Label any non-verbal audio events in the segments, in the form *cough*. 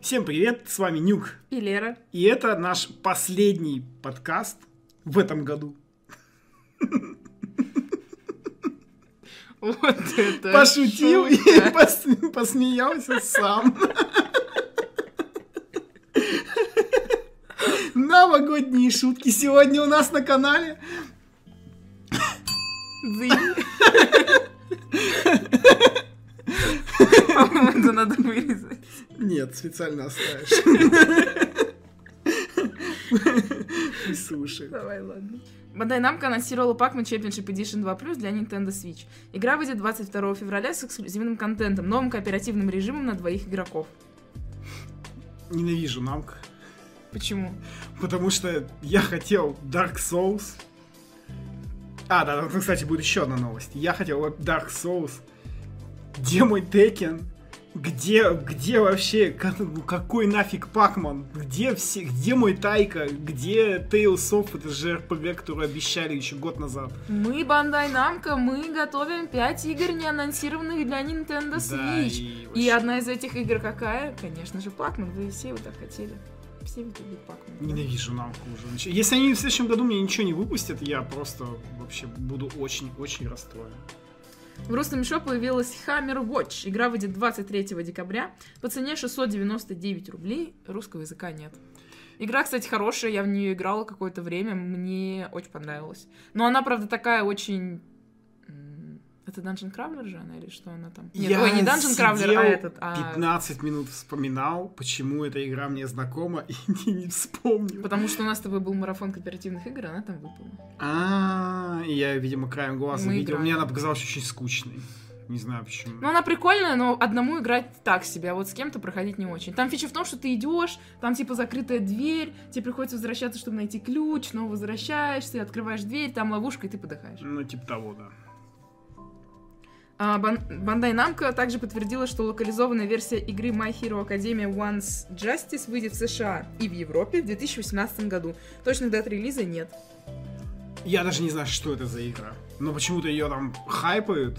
Всем привет, с вами Нюк. И Лера. И это наш последний подкаст в этом году. Вот это Пошутил и посмеялся сам. Новогодние шутки сегодня у нас на канале. Дзынь. По-моему, это надо вырезать. Нет, специально оставишь. Слушай. Давай, ладно. Bandai Namco анонсировала Pac-Man Championship Edition 2+, для Nintendo Switch. Игра выйдет 22 февраля с эксклюзивным контентом, новым кооперативным режимом на двоих игроков. Ненавижу намка. Почему? Потому что я хотел Dark Souls. А, да, там, кстати, будет еще одна новость. Я хотел вот Dark Souls. Где мой Текен? Где, где вообще, как- какой нафиг Пакман? Где все, где мой Тайка? Где Tales of, это же RPG, который обещали еще год назад? Мы, Bandai Namco, мы готовим 5 игр, не анонсированных для Nintendo Да, Switch. и И вообще одна из этих игр какая? Конечно же, Pac-Man. Вы все его так хотели. Все любят Pac-Man. Ненавижу намку уже. Если они в следующем году мне ничего не выпустят, я просто вообще буду очень-очень расстроен. В русском Мишо появилась Hammer Watch. Игра выйдет 23 декабря по цене 699 рублей. Русского языка нет. Игра, кстати, хорошая, я в нее играла какое-то время, мне очень понравилась. Но она, правда, такая очень... Это Dungeon Crawler же она или что она там? Нет, Я ой, не Dungeon сидел а этот... а- 15 минут вспоминал, почему эта игра мне знакома, *laughs* и не, не вспомнил. Потому что у нас с тобой был марафон кооперативных игр, она там выпала. А, и я, видимо, краем глаза Мы видел. играли. Мне она показалась очень скучной. Не знаю почему. Ну, она прикольная, но одному играть так себе, а вот с кем-то проходить не очень. Там фича в том, что ты идешь, там типа закрытая дверь, тебе приходится возвращаться, чтобы найти ключ, но возвращаешься, открываешь дверь, там ловушка, и ты подыхаешь. Ну, типа того, да. А, Бан- Bandai Namco также подтвердила, что локализованная версия игры My Hero Academia Once Justice выйдет в США и в Европе в 2018 году. Точных дат релиза нет. Я даже не знаю, что это за игра. Но почему-то ее там хайпают.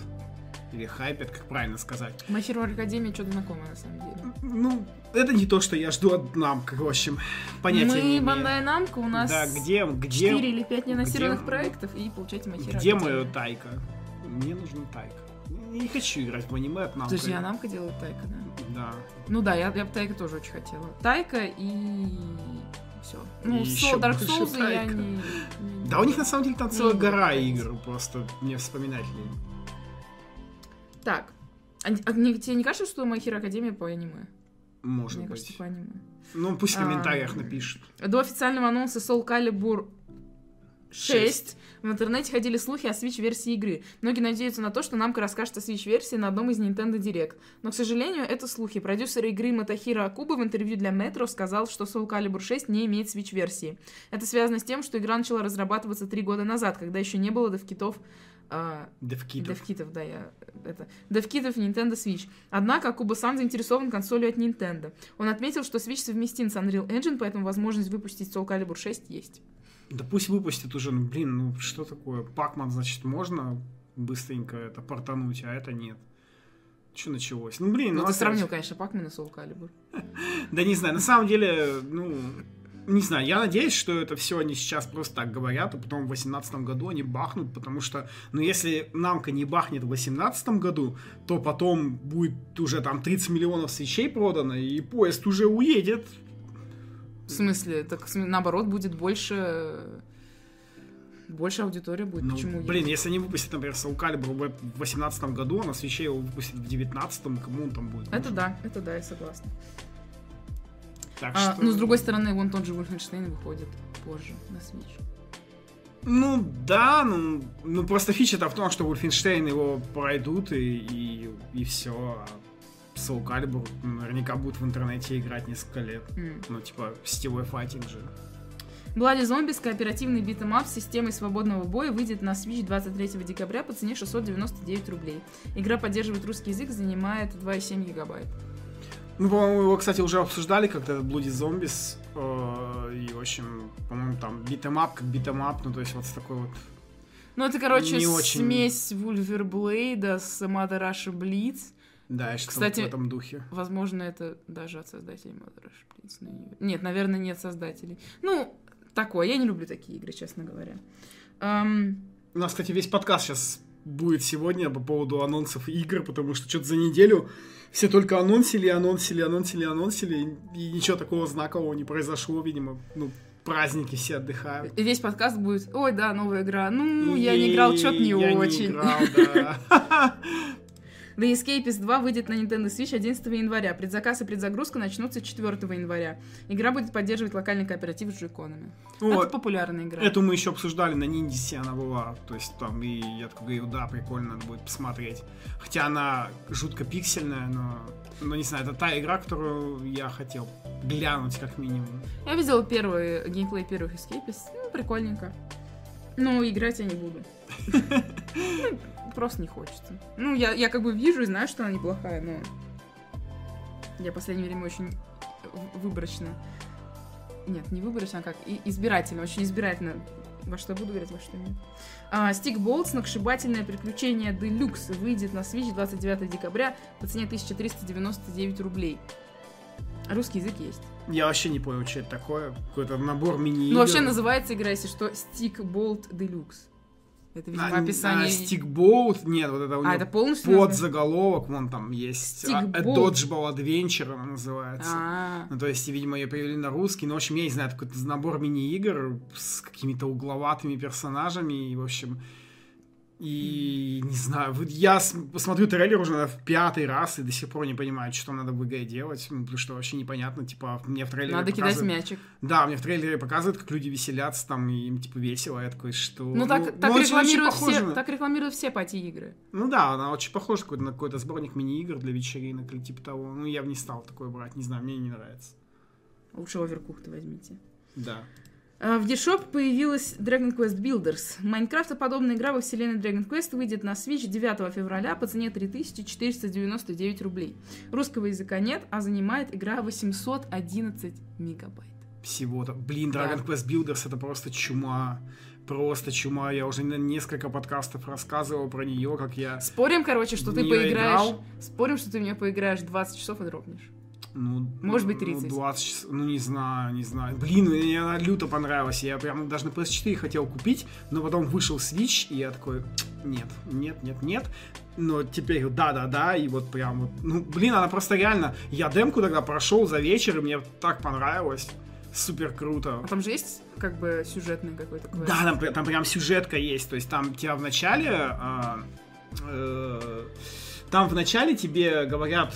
Или хайпят, как правильно сказать. My Hero Academia что-то знакомое, на самом деле. Ну, это не то, что я жду от нам, в общем. Понятия Мы, не имею. Bandai Namco, у нас Да, где, где, 4 или 5 неанонсированных где- проектов, и получайте My Hero где Academia. мое Тайка? Мне нужен Тайка. Не хочу играть в аниме от Намка. Подожди, а Намка делает Тайка, да? Да. Ну да, я, я бы Тайка тоже очень хотела. Тайка и все. Ну, И Со- Dark Souls я не, не- Да, у них на самом деле там целая Не, гора не игр, просто мне вспоминать лень. Так. А, а мне- тебе не кажется, что Hero Academia по аниме? Может Мне быть. кажется, по аниме. Ну, пусть в А, комментариях напишут. До официального анонса Soul Calibur 6 Шесть. в интернете ходили слухи о Switch-версии игры. Многие надеются на то, что Намка расскажет о Switch-версии на одном из Nintendo Direct. Но, к сожалению, это слухи. Продюсер игры Матахира Акуба в интервью для Metro сказал, что Soul Calibur 6 не имеет Switch-версии. Это связано с тем, что игра начала разрабатываться три года назад, когда еще не было девкитов а, Девкитов. Девкитов, да, я это. Девкитов Nintendo Switch. Однако Акуба сам заинтересован консолью от Nintendo. Он отметил, что Switch совместим с Unreal Engine, поэтому возможность выпустить Soul Calibur 6 есть. Да пусть выпустят уже, ну, блин, ну, что такое? Пакман, значит, можно быстренько это портануть, а это нет. Что началось? Ну, блин, Ну, ну, ты опять. сравнил, конечно, Пакман и Soul Calibur. *laughs* Да не знаю, на самом деле, ну, не знаю, я надеюсь, что это все они сейчас просто так говорят, а потом в 2018 году они бахнут, потому что, ну, если Намка не бахнет в 2018 году, то потом будет уже там 30 миллионов свечей продано, и поезд уже уедет. В смысле, так наоборот будет больше... Больше аудитория будет. Ну, Почему? блин, если они выпустят, например, Soul Calibur в 2018 году, а на свече его выпустят в 2019, кому он там будет? Это нужен? да, это да, я согласна. Так А, что... Ну, с другой стороны, вон тот же Wolfenstein выходит позже на Switch. Ну да, ну, ну просто фича-то в том, что Wolfenstein его пройдут и, и, и все. Soul Calibur наверняка будут в интернете играть несколько лет. М. Ну, типа, сетевой файтинг же. Bloody Zombies, кооперативный битэмап с системой свободного боя, выйдет на Switch 23 декабря по цене 699 рублей. Игра поддерживает русский язык, занимает 2,7 гигабайт. Ну, по-моему, его, кстати, уже обсуждали как-то, этот Bloody Zombies. и, в общем, по-моему, там битэмап как битэмап, ну, то есть вот с такой вот... Ну, это, короче, Не очень. смесь Wulverblade а с Mother Russia Bleeds Да, что Кстати, в этом духе. Возможно, это даже от создателей Mother не- Нет, наверное, нет создателей. Ну, такое. Я не люблю такие игры, честно говоря. Ам, У нас, кстати, весь подкаст сейчас будет сегодня по поводу анонсов игр, потому что что-то за неделю все только анонсили, анонсили, анонсили, анонсили, и ничего такого знакового не произошло, видимо. Ну, праздники все отдыхают. и весь подкаст будет, ой, да, новая игра. Ну, я не играл, что-то не Я очень. играл, да. *laughs* The Escapist 2 выйдет на Nintendo Switch 11 января. Предзаказ и предзагрузка начнутся 4 января. Игра будет поддерживать локальный кооператив с джойконами. Вот. Это популярная игра. Эту мы еще обсуждали на Ниндисе, она была. То есть там, и я такой говорю, да, прикольно, надо будет посмотреть. Хотя она жутко пиксельная, но, но не знаю, это та игра, которую я хотел глянуть как минимум. Я видела первый геймплей первых Escapist. Ну, прикольненько. Но играть я не буду. *laughs* Просто не хочется. Ну, я, я как бы вижу и знаю, что она неплохая, но... Я в последнее время очень выборочно... Нет, не выборочно, а как? И- избирательно, очень избирательно во что буду играть, во что нет. А, Stick Bolt, сногсшибательное приключение Deluxe выйдет на Switch 29 декабря по цене 1399 рублей. Русский язык есть. Я вообще не понял, что это такое. Какой-то набор мини Ну, вообще называется игра, если что, Stick Bolt Deluxe. Это, видимо, описание... Стикбоут, нет, вот это у А, это полностью под название? заголовок, вон там есть. а, а, Bolt. Dodgeball Adventure она называется. А, Ну, то есть, видимо, ее перевели на русский. Ну, в общем, я не знаю, это какой-то набор мини-игр с какими-то угловатыми персонажами. И, в общем, и не знаю, вот я посмотрю трейлер уже в пятый раз и до сих пор не понимаю, что надо в игре делать, ну, потому что вообще непонятно, типа, мне в трейлере надо кидать показывают- мячик. Да, мне в трейлере показывают, как люди веселятся там, и им, типа, весело, я такой, что... Ну, так, так, очень- очень рекламируют все, на- так рекламируют все пати-игры. Ну да, она очень похожа какой-то на какой-то сборник мини-игр для вечеринок или типа того. Ну, я бы не стал такое брать, не знаю, мне не нравится. Лучше оверкухт возьмите. Да. А, В eShop появилась Dragon Quest Builders. Майнкрафтоподобная игра во вселенной Dragon Quest выйдет на Switch 9 февраля по цене 3499 рублей. Русского языка нет, а занимает игра 811 мегабайт. Всего-то. Блин, Да. Dragon Quest Builders это просто чума. Просто чума. Я уже на несколько подкастов рассказывал про нее, как я... Спорим, короче, что ты поиграешь... играл. Спорим, что ты в нее поиграешь 20 часов и дропнешь. Ну, Может быть, ну, 30. 20 часов, ну, не знаю, не знаю. Блин, мне она люто понравилась. Я прям даже на PS4 хотел купить, но потом вышел Switch, и я такой, нет, нет, нет, нет. Но теперь да-да-да, и вот прям вот, ну, блин, она просто реально... Я демку тогда прошел за вечер, и мне так понравилось. Супер круто. А там же есть как бы сюжетный какой-то квест? Да, там, там прям сюжетка есть. То есть там тебя в начале... а, э, там в начале тебе говорят...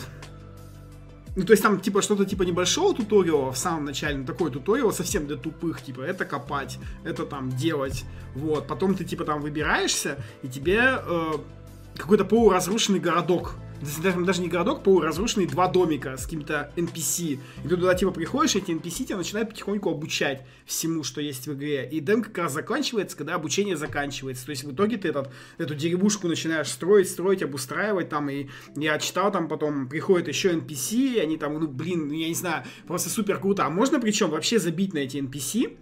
Ну, то есть там, типа, что-то типа небольшого туториала в самом начале, ну, такой туториал совсем для тупых, типа, это копать, это там делать, вот. Потом ты, типа, там выбираешься, и тебе э, какой-то полуразрушенный городок, даже, даже не городок, полуразрушенный два домика с каким-то NPC. И ты туда, типа, приходишь, и эти NPC тебя начинают потихоньку обучать всему, что есть в игре. И дем как раз заканчивается, когда обучение заканчивается. То есть в итоге ты этот, эту деревушку начинаешь строить, строить, обустраивать там. И я читал там потом, приходят еще NPC, и они там, ну, блин, ну, я не знаю, просто супер круто. А можно причем вообще забить на эти NPC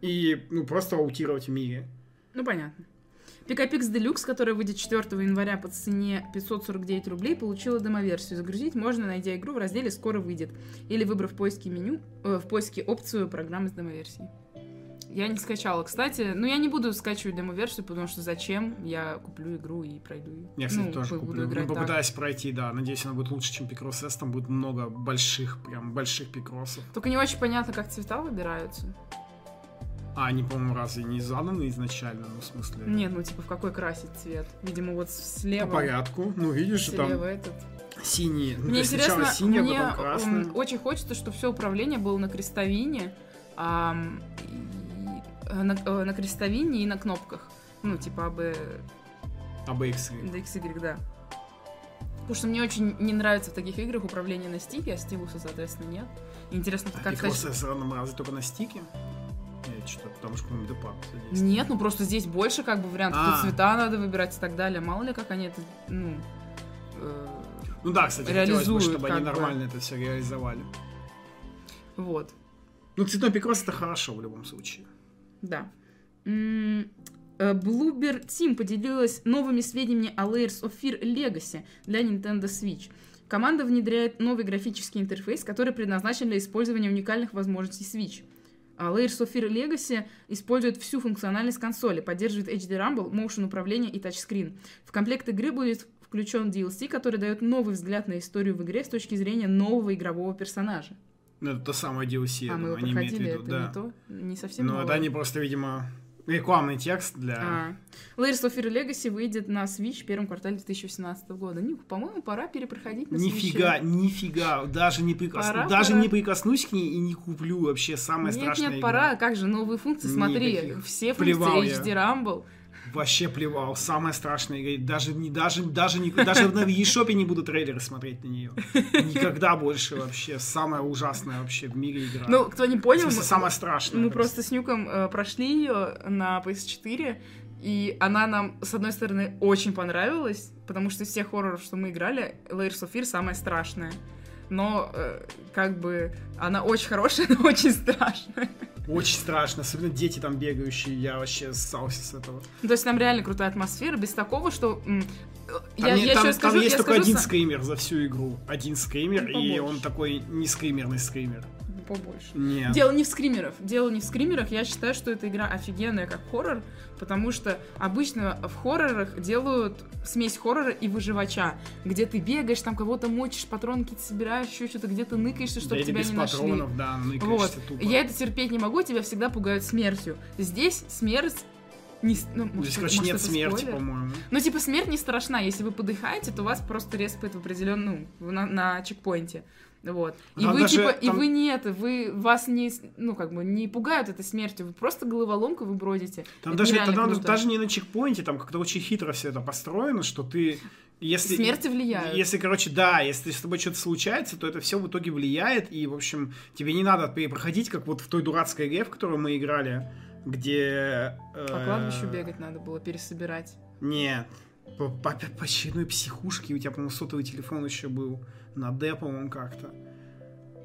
и, ну, просто аутировать в мире? Ну, понятно. Пикапикс Deluxe, которая выйдет 4 января по цене 549 рублей, получила демоверсию. Загрузить можно, найдя игру в разделе «Скоро выйдет» или выбрав в поиске меню, э, в поиске опцию программы с демоверсией. Я не скачала, кстати. Ну, я не буду скачивать демо-версию, потому что зачем? Я куплю игру и пройду ее. Я, кстати, ну, тоже буду куплю. играть ну, так. попытаюсь пройти, да. Надеюсь, она будет лучше, чем Пикрос S. Там будет много больших, прям больших пикросов. Только не очень понятно, как цвета выбираются. А они, по-моему, разве не заданы изначально? Ну, в смысле... Нет, ну, типа, в какой красить цвет? Видимо, вот По слева... порядку. Ну, видишь, слева там этот. синие. Ну, Мне есть интересно, сначала синее, мне потом красное. м, очень хочется, чтобы все управление было на крестовине, ам, и- э, на, э, на крестовине и на кнопках. Ну, типа АБ, ABX. да, XY, да. Потому что мне очень не нравится в таких играх управление на стике, а стилуса, соответственно, нет. Интересно, А как S равно разве только на стике? Или что-то, потому что, депат есть. Нет, ну просто здесь больше как бы вариантов. Тут А. цвета надо выбирать и так далее. Мало ли, как они это, ну... э, Ну да, кстати, хотелось бы, реализуют чтобы они как бы. нормально это все реализовали. вот. Ну, цветной пикрос это хорошо в любом случае. Да. Э, Bloober Team поделилась новыми сведениями о Layers of Fear Legacy для Nintendo Switch. Команда внедряет новый графический интерфейс, который предназначен для использования уникальных возможностей Switch. Layers of Fear Legacy использует всю функциональность консоли, поддерживает HD Rumble, motion управление и тачскрин. В комплект игры будет включен DLC, который дает новый взгляд на историю в игре с точки зрения нового игрового персонажа. Ну, это то самое DLC, а мы думаю, его они имеют в проходили, это да. не то, не совсем Ну, новое. это они просто, видимо, рекламный текст для... А. Layers of Fear Legacy выйдет на Switch в первом квартале 2018 года. Ну, по-моему, пора перепроходить на Нифига, Switch. нифига, даже не прикоснусь, Пора, даже пора. не прикоснусь к ней и не куплю вообще самое Нет, страшное. нет, пора. Как же, новые функции, смотри. Никаких. Все Плевал функции я. HD Rumble. Вообще плевал, самое страшное. игра. Даже не, даже, даже не, даже на eShop не буду трейлеры смотреть на нее. Никогда больше вообще. Самая ужасная вообще в мире игра. Ну, кто не В понял, смысле, мы, самая страшная. мы просто с Нюком э, прошли ее на PS4, и она нам, с одной стороны, очень понравилась, потому что из всех хорроров, что мы играли, Layers of Fear самая страшная. Но, э, как бы, она очень хорошая, *laughs* но очень страшная. Очень страшно. Особенно дети там бегающие. Я вообще ссался с этого. Ну, То есть там реально крутая атмосфера, без такого, что... м, Там, я, не- я там- там скажу, есть я только скажу один скример за всю игру. Один скример, Ну, и он такой не скримерный скример. Побольше. Нет. Дело не в скримерах. Дело не в скримерах. Я считаю, что эта игра офигенная как хоррор, потому что обычно в хоррорах делают смесь хоррора и выживача, где ты бегаешь, там кого-то мочишь, патроны какие-то собираешь, еще что-то где-то ныкаешься, чтобы Да тебя без не нашли. патронов, да, ныкаешься Вот. тупо. Я это терпеть не могу, тебя всегда пугают смертью. Здесь смерть не... Ну, может, Здесь, короче, нет смерти, спойлер? по-моему. Ну, типа, смерть не страшна. Если вы подыхаете, то вас просто респает в определенном... Ну, на, на чекпоинте. Вот. И Там вы, даже- типа, и там- вы не это, вы, вас не, ну, как бы, не пугают этой смертью, вы просто головоломка вы бродите. Там Это даже, там круто. даже не на чекпоинте, там как-то очень хитро все это построено, что ты... Если, Смерти влияют. Если, короче, да, если с тобой что-то случается, то это все в итоге влияет, и, в общем, тебе не надо перепроходить, как вот в той дурацкой игре, в которую мы играли, где... э, По кладбищу бегать надо было, пересобирать. Нет. По, по, по очередной психушке у тебя, по-моему, сотовый телефон еще был. На Д, по-моему, как-то.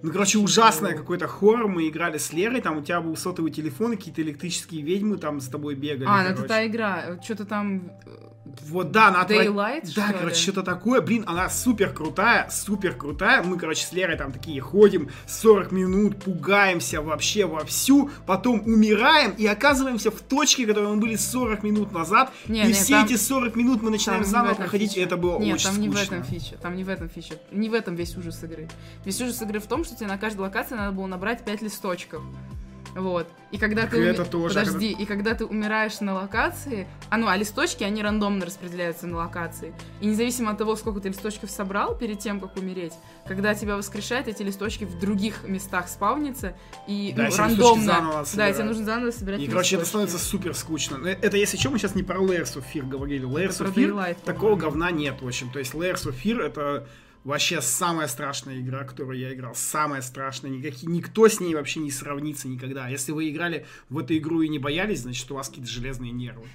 Ну, короче, Чего? ужасный какой-то хоррор. Мы играли с Лерой, там у тебя был сотовый телефон, какие-то электрические ведьмы там с тобой бегали. А, ну это короче. та игра, что-то там... Вот, да, она отвра- Daylight, Да, что короче, что-то такое. Блин, она супер крутая, супер крутая. Мы, короче, с Лерой там такие ходим 40 минут, пугаемся вообще вовсю, потом умираем и оказываемся в точке, в которой мы были 40 минут назад. Не, и не, все там- эти 40 минут мы начинаем Там заново проходить, фича. и это было Нет, очень там не в скучно. этом фича. Там не в этом фича. Не в этом весь ужас игры. Весь ужас игры в том, что тебе на каждой локации надо было набрать 5 листочков. Вот. И когда Так ты... и уми- это тоже, Подожди, и когда ты умираешь на локации... А ну, а листочки, они рандомно распределяются на локации. И независимо от того, сколько ты листочков собрал перед тем, как умереть, когда тебя воскрешает, эти листочки в других местах спавнятся, и Да, ну, листочки рандомно... да, тебе нужно заново собирать И, короче, это листочки. становится супер скучно. Но Это, если что, мы сейчас не про Layers of Fear говорили. Layers Это of Fear такого говна нет, в общем. То есть Layers of Fear это вообще самая страшная игра, которую я играл. Самая страшная. Никакие, никто с ней вообще не сравнится никогда. Если вы играли в эту игру и не боялись, значит, у вас какие-то железные нервы.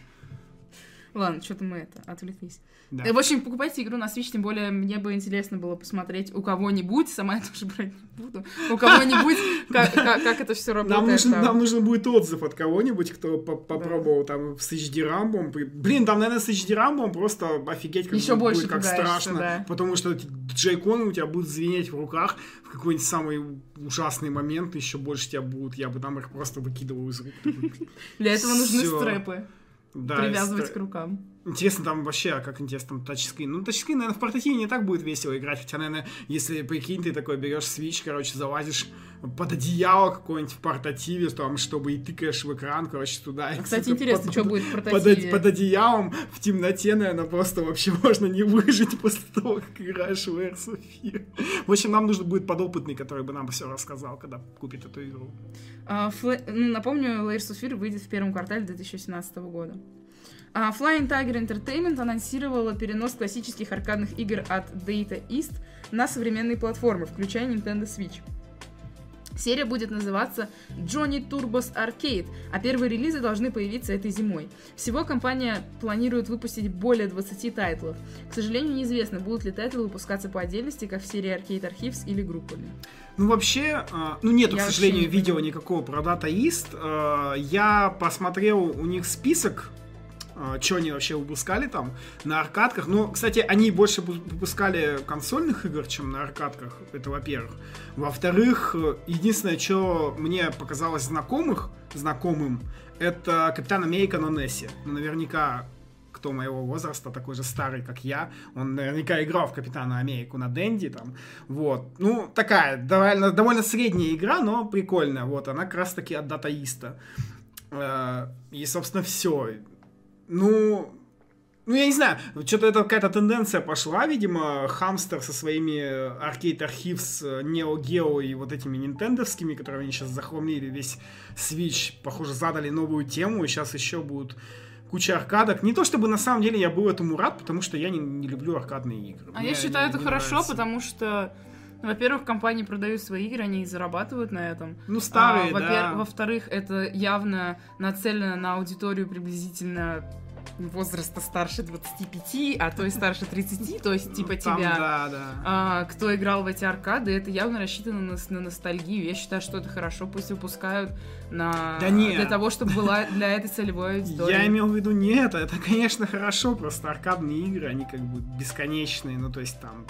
Ладно, что-то мы это, отвлеклись. Да. Э, В общем, покупайте игру на Switch, тем более мне бы интересно было посмотреть у кого-нибудь, сама я *laughs* тоже брать не буду, у кого-нибудь, *laughs* как, это все работает. Нам нужен, будет отзыв от кого-нибудь, кто по- попробовал там с HD рамбом. Блин, там, наверное, с HD рамбом просто офигеть, как, будет, больше как страшно. Потому что джейконы у тебя будут звенеть в руках в какой-нибудь самый ужасный момент, еще больше тебя будут. Я бы там их просто выкидывал из рук. *laughs* Для этого нужны Всё. стрэпы, Да, привязывать к рукам. Интересно там вообще, а как интересно там тачскрин. Ну, тачскрин, наверное, в портативе не так будет весело играть. Хотя, наверное, если, прикинь, ты такой берешь свич, короче, залазишь под одеяло какое-нибудь в портативе, там, чтобы и тыкаешь в экран, короче, туда. и А, Кстати, интересно, под- что будет в под, портативе. под одеялом в темноте, наверное, просто вообще *laughs* можно не выжить после того, как играешь в Air Sophia. В общем, нам нужен будет подопытный, который бы нам все рассказал, когда купит эту игру. А, Флэ- ну, напомню, of Fear выйдет в первом квартале 2017 года. А, Flying Tiger Entertainment анонсировала перенос классических аркадных игр от Data East на современные платформы, включая Nintendo Switch. Серия будет называться Johnny Turbos Arcade, а первые релизы должны появиться этой зимой. Всего компания планирует выпустить более 20 тайтлов. К сожалению, неизвестно, будут ли тайтлы выпускаться по отдельности, как в серии Arcade Archives или группами. Ну, вообще, э, ну, нету, Я к сожалению, не видео никакого про Data East. Э, Я посмотрел у них список что они вообще выпускали там на аркадках. Ну, кстати, они больше выпускали консольных игр, чем на аркадках, это во-первых. Во-вторых, единственное, что мне показалось знакомых, знакомым, это Капитан Америка на NES е. Ну, наверняка кто моего возраста, такой же старый, как я, он наверняка играл в Капитана Америку на Дэнди, там, вот. Ну, такая довольно, довольно средняя игра, но прикольная, вот, она как раз таки от датаиста. Э, и, собственно, все. Ну, ну, я не знаю, что-то это какая-то тенденция пошла, видимо, Хамстер со своими Arcade Archives, Neo Geo и вот этими нинтендовскими, которые они сейчас захламили весь Switch, похоже, задали новую тему, и сейчас еще будут куча аркадок. Не то чтобы на самом деле я был этому рад, потому что я не, не люблю аркадные игры. А Мне я считаю это хорошо, нравится. потому что во-первых, компании продают свои игры, они зарабатывают на этом. Ну, старые, а, да. Во-вторых, это явно нацелено на аудиторию приблизительно возраста старше 25, а то и старше 30, то есть типа Там, тебя, да, да. А, кто играл в эти аркады, это явно рассчитано на, на ностальгию. Я считаю, что это хорошо, пусть выпускают на... да нет. для того, чтобы была для этой целевой аудитории. Я имел в виду не это, это, конечно, хорошо, просто аркадные игры, они как бы бесконечные, ну то есть там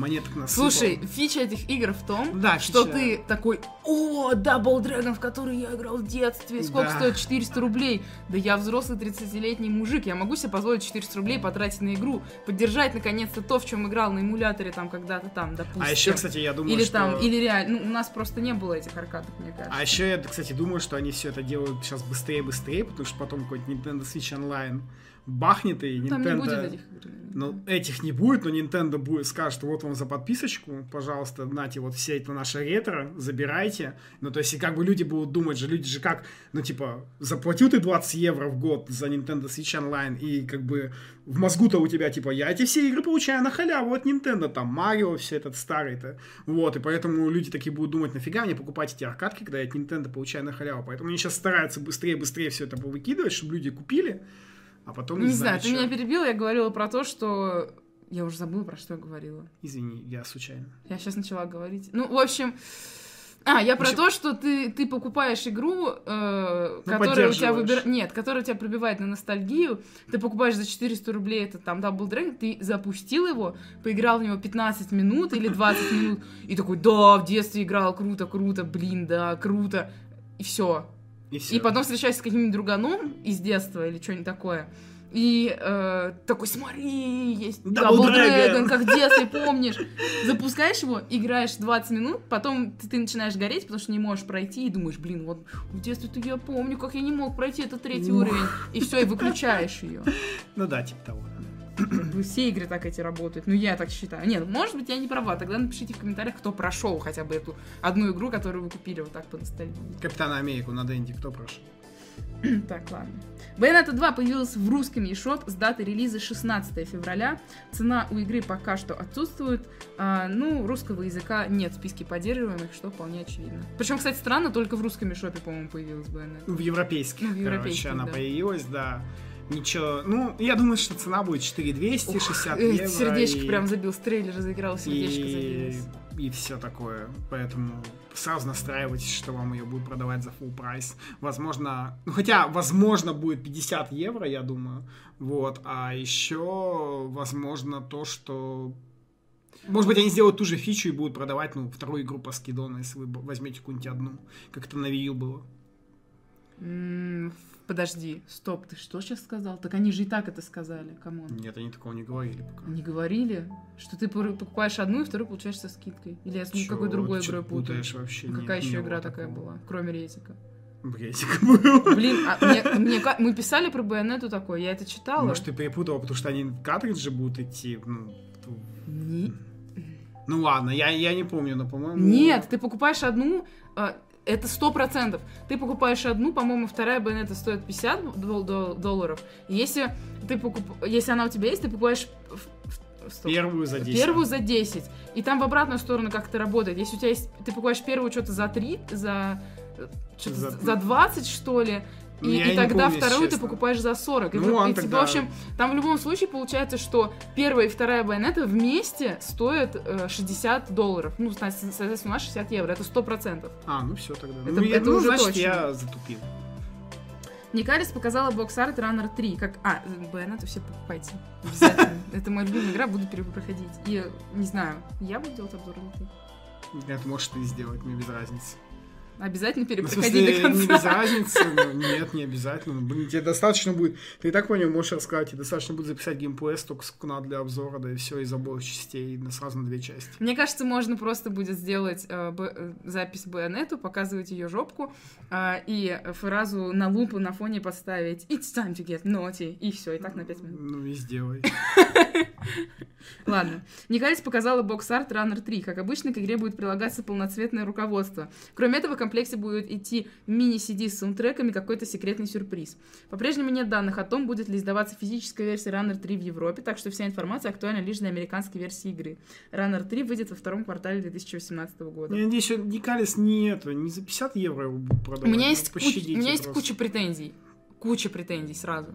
монеток насыпал. Слушай, фича этих игр в том, да, что фича. ты такой, о, Double Dragon, в который я играл в детстве, сколько да. стоит 400 рублей? Да я взрослый 30-летний мужик, я могу себе позволить 400 рублей потратить на игру, поддержать наконец-то то, в чем играл на эмуляторе там когда-то там, допустим. А еще, кстати, я думаю, или что... там, или реально, ну, у нас просто не было этих аркадов, мне кажется. А еще я, кстати, думаю, что они все это делают сейчас быстрее-быстрее, потому что потом какой-то Nintendo Switch Online бахнет и Nintendo... Там не будет этих игр. Ну, этих не будет, но Nintendo будет, скажет, вот вам за подписочку, пожалуйста, нате вот все это наше ретро, забирайте. Ну, то есть, и как бы люди будут думать же, люди же как, ну, типа, заплатил ты 20 евро в год за Nintendo Switch Online, и как бы в мозгу-то у тебя, типа, я эти все игры получаю на халяву от Nintendo, там, Марио, все этот старый-то. Вот, и поэтому люди такие будут думать, нафига мне покупать эти аркадки, когда я от Nintendo получаю на халяву. Поэтому они сейчас стараются быстрее-быстрее все это выкидывать, чтобы люди купили, а потом не, не знаю, ты меня перебил, я говорила про то, что я уже забыла, про что я говорила. Извини, я случайно. Я сейчас начала говорить. Ну, в общем, а, я про общем... то, что ты, ты покупаешь игру, э, ну, которая у тебя выбирает... Нет, которая тебя пробивает на ностальгию. Ты покупаешь за 400 рублей это там Double Dragon, ты запустил его, поиграл в него 15 минут или 20 минут, и такой, да, в детстве играл, круто, круто, блин, да, круто. И все. И, все. и потом встречаешься с каким-нибудь друганом из детства или что-нибудь такое. И э, такой, смотри, есть Double, Double Dragon. Dragon, как в детстве помнишь. Запускаешь его, играешь 20 минут, потом ты, ты начинаешь гореть, потому что не можешь пройти, и думаешь, блин, вот в детстве-то я помню, как я не мог пройти этот третий уровень. И все, и выключаешь ее. Ну да, типа того. Все игры так эти работают. Ну, я так считаю. Нет, может быть, я не права. Тогда напишите в комментариях, кто прошел хотя бы эту одну игру, которую вы купили вот так по ностальгии. Капитана Америку на Дэнди кто прошел? *clears throat* так, ладно. Bayonetta 2 появилась в русском eShop с даты релиза 16 февраля. Цена у игры пока что отсутствует. А, ну, русского языка нет в списке поддерживаемых, что вполне очевидно. Причем, кстати, странно, только в русском eShop, по-моему, появилась Bayonetta. В европейских, ну, в европейских короче, она да. появилась, да. Ничего, ну, я думаю, что цена будет 4200, Ух, 60 э, евро. Сердечко и... прям забил, с трейлера заиграл, сердечко и... забилось. И все такое. Поэтому сразу настраивайтесь, что вам ее будут продавать за full прайс. Возможно, ну хотя, возможно, будет 50 евро, я думаю. Вот. А еще, возможно, то, что может быть, они сделают ту же фичу и будут продавать, ну, вторую игру по скидону, если вы возьмете какую-нибудь одну, как это на Wii U было. Подожди, стоп, ты что сейчас сказал? Так они же и так это сказали, кому? Нет, они такого не говорили пока. Не говорили? Что ты покупаешь одну и вторую получаешь со скидкой? Или я с какой другой игрой путаю? вообще. Ну, какая еще игра такая была, кроме Ретика? Ретик был. Блин, а мне, мне, мы писали про Байонету такое, я это читала. Может, ты перепутала, потому что они картриджи будут идти, ну... Не... Ну ладно, я, я не помню, но, по-моему... Нет, ты покупаешь одну, а, это сто процентов. Ты покупаешь одну, по-моему, вторая байонета стоит 50 дол- долларов. Если, ты покуп... Если она у тебя есть, ты покупаешь Стоп. Первую за 10. Первую за 10. И там в обратную сторону как это работает. Если у тебя есть... Ты покупаешь первую что-то за 3, за... Что-то за... за 20, что ли, и, и тогда помню, вторую ты покупаешь за 40. Ну, и, и, тогда... В общем, там в любом случае получается, что первая и вторая байонета вместе стоят э, 60 долларов. Ну, соответственно, у нас 60 евро. Это 100%. А, ну все тогда. Это, ну, я, это ну, уже значит, точно. я затупил. Никалис показала бокс-арт Runner 3, как... А, Bayonetta все покупайте. Обязательно. *laughs* Это моя любимая игра, буду перепроходить. И, не знаю, я буду делать обзор или ты? Это можешь ты сделать, мне без разницы. Обязательно Ну, перепроходи до не без конца. разницы, но нет, не обязательно. Блин, тебе достаточно будет, ты и так понял, можешь рассказать, тебе достаточно будет записать геймплей столько, сколько надо для обзора, да и все, из обоих частей, на сразу на две части. Мне кажется, можно просто будет сделать э, б- э, запись Байонетту, показывать ее жопку э, и фразу на loop у на фоне поставить «It's time to get naughty» и все, и так на 5 минут. Ну и сделай. Ладно. Nicalis показала box art Runner 3. Как обычно, к игре будет прилагаться полноцветное руководство. Кроме этого, комплекте будет идти мини-CD с саундтреками, какой-то секретный сюрприз. По-прежнему нет данных о том, будет ли издаваться физическая версия Runner 3 в Европе, так что вся информация актуальна лишь для американской версии игры. Runner 3 выйдет во втором квартале 2018 года. Я надеюсь, Никалис не это, не за 50 евро его будут У продавать. меня есть, куч- у меня есть куча претензий. Куча претензий сразу.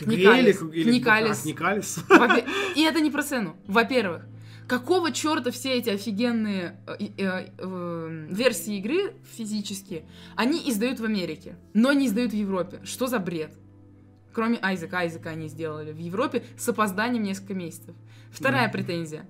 Никалис. Никалис. Никалис. И это не про цену. Во-первых, какого черта все эти офигенные э, э, э, версии игры физические, они издают в Америке, но не издают в Европе? Что за бред? Кроме Айзека, Айзека они сделали в Европе с опозданием несколько месяцев. Вторая Мгм. претензия.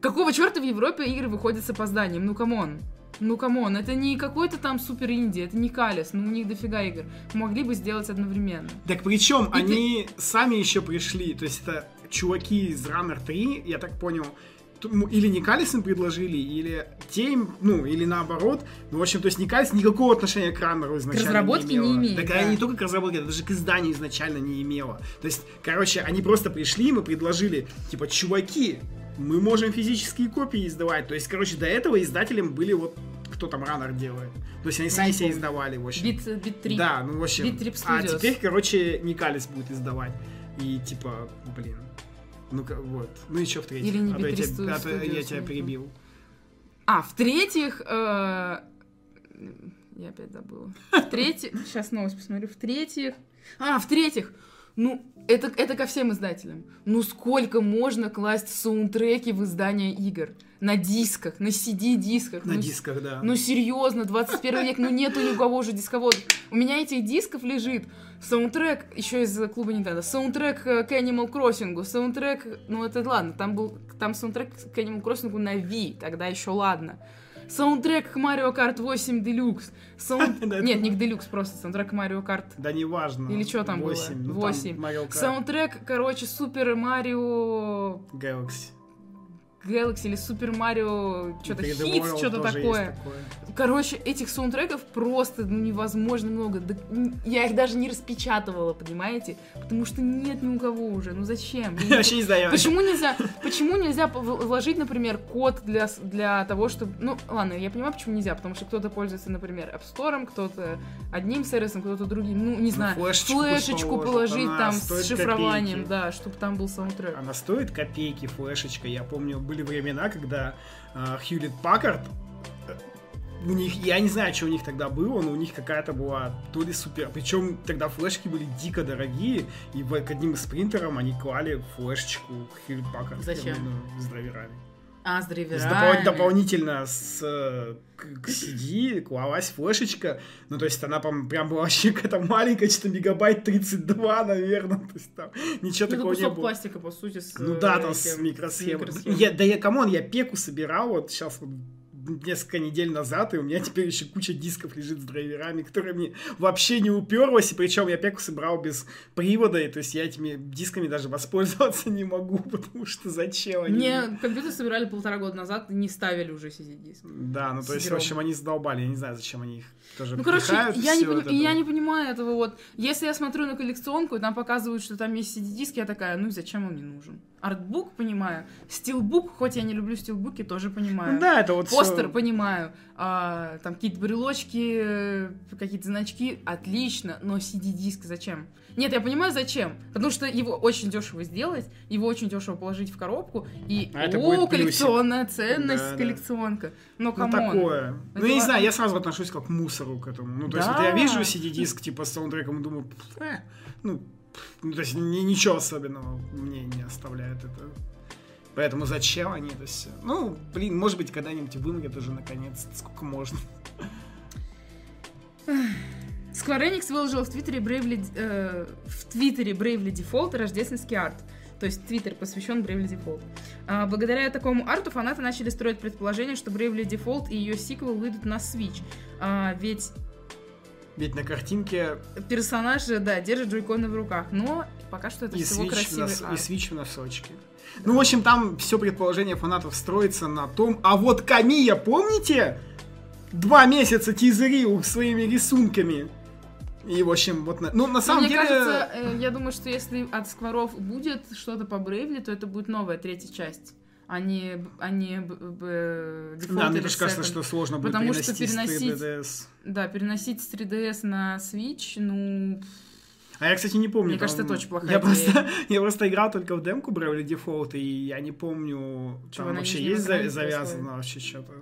Какого черта в Европе игры выходят с опозданием? Ну, come on. Ну, come on, это не какой-то там супер инди, это Nicalis, ну, у них дофига игр. Могли бы сделать одновременно. Так причем И ты- они сами еще пришли, то есть это чуваки из Runner 3, я так понял, или Nicalis им предложили, или те им, ну, или наоборот. Ну, в общем, то есть Никалис никакого отношения к Раннеру изначально разработке не, не имела. имеет, Так да. не только к разработке, даже к изданию изначально не имела. То есть, короче, они просто пришли, мы предложили, типа, чуваки, мы можем физические копии издавать. То есть, короче, до этого издателем были вот кто там Раннер делает. То есть они сами не помню. издавали, в общем. Бит, бит 3. Да, ну в общем. Trip а теперь, короче, Никалис будет издавать. И типа, блин. Ну-ка, вот. Ну что в третьих? Или не а я тебя, а то я тебя перебил. А, в-третьих... э, Я опять забыла. В-третьих... Сейчас новость посмотрю. В-третьих... А, в-третьих... Ну, это, это ко всем издателям. Ну, сколько можно класть саундтреки в издания игр? На дисках, на CD-дисках. На ну, дисках, да. Ну, серьезно, 21 век, ну нету ни у кого уже дисководов. У меня этих дисков лежит саундтрек, еще из клуба Nintendo, саундтрек э, к Animal Crossing, саундтрек, ну это ладно, там был, там саундтрек к Animal Crossing на Wii, тогда еще ладно. Саундтрек к Mario Kart 8 Deluxe. Саунд... *laughs* Нет, не к Deluxe, просто саундтрек к Mario Kart. Да неважно. Или чё там было? 8. Ну. Там Mario Kart Саундтрек, короче, Супер Марио Galaxy. Galaxy или Супер Марио, что-то 3D хит, World что-то такое. такое. Короче, этих саундтреков просто ну, невозможно много. Да, я их даже не распечатывала, понимаете? Потому что нет ни у кого уже. Ну зачем? *laughs* Я вообще не знаю. Почему нельзя, почему нельзя вложить, например, код для, для того, чтобы... Ну, ладно, я понимаю, почему нельзя, потому что кто-то пользуется, например, App Store, кто-то одним сервисом, кто-то другим. Ну, не знаю, флешечку флешечку положит, положить там с шифрованием, копейки. да, чтобы там был саундтрек. Она стоит копейки, флешечка. Я помню, были времена, когда Хьюлит Паккард у них, я не знаю, что у них тогда было, но у них какая-то была то ли супер. Причем тогда флешки были дико дорогие, и к одним из принтерам они клали флешечку Hewlett-Packard. Зачем? ну, с драйверами. А, с драйверами. допол- дополнительно с, э, к, к CD клалась флешечка. Ну, то есть она прям, прям была вообще какая-то маленькая, что-то мегабайт 32, наверное. То есть там ничего Ну, такого не было. пластика, по сути, с Ну да, э, там с этим, микросхемой. микросхемой. Я, да я, come on, я пеку собирал вот сейчас вот несколько недель назад, и у меня теперь еще куча дисков лежит с драйверами, которые мне вообще не уперлась, и причем я пеку собрал без привода, и то есть я этими дисками даже воспользоваться *laughs* не могу, потому что зачем они? Мне компьютер собирали полтора года назад и не ставили уже CD-диск. Да, ну то есть, в общем, они задолбали, я не знаю, зачем они их тоже Ну, короче, я не, пони- я не понимаю этого вот. Если я смотрю на коллекционку, и там показывают, что там есть CD-диск, я такая, ну зачем он мне нужен? Артбук понимаю, стилбук, хоть я не люблю стилбуки, тоже понимаю. Ну да, это вот Постер всё- понимаю, а, там какие-то брелочки, э, какие-то значки, отлично, но CD-диск зачем? Нет, я понимаю зачем, потому что его очень дешево сделать, его очень дешево положить в коробку, и А это о, будет плюсик. коллекционная ценность, Да, да. коллекционка. Но Ну, come on. такое. Ну, Это я не знаю, я сразу отношусь как к мусору к этому. Ну, то есть, Да. вот я вижу CD-диск, типа, с саундтреком, и думаю, «Пф, э, ну, ну, то есть, ни- ничего особенного мне не оставляет это. Поэтому зачем они это все? Ну, блин, может быть, когда-нибудь вымрет уже наконец, сколько можно. Square Enix выложил в Твиттере Bravely, э, в Твиттере Bravely Default рождественский арт. То есть Твиттер посвящен Bravely Default. А, благодаря такому арту фанаты начали строить предположение, что Bravely Default и ее сиквел выйдут на Switch. А, ведь Ведь на картинке персонаж, да, держит джойконы в руках. Но пока что это и всего красивый нос- и свич в носочке. Ну, в общем, там все предположение фанатов строится на том... А вот Камия, помните? Два месяца тизерил своими рисунками. И, в общем, вот... на- Ну, на Но самом мне деле... кажется, э, я думаю, что если от скворов будет что-то по Брейвли, то это будет новая третья часть, а не, а не Да, мне тоже кажется, что сложно будет Потому что переносить, с переносить- 3DS. Да, переносить с 3DS на Switch, ну... А я, кстати, не помню. Мне кажется, там- это очень плохая я идея. просто, *laughs* я просто играл только в демку Bravely Default, и я не помню, Чего, там вообще есть за- завязано вообще что-то.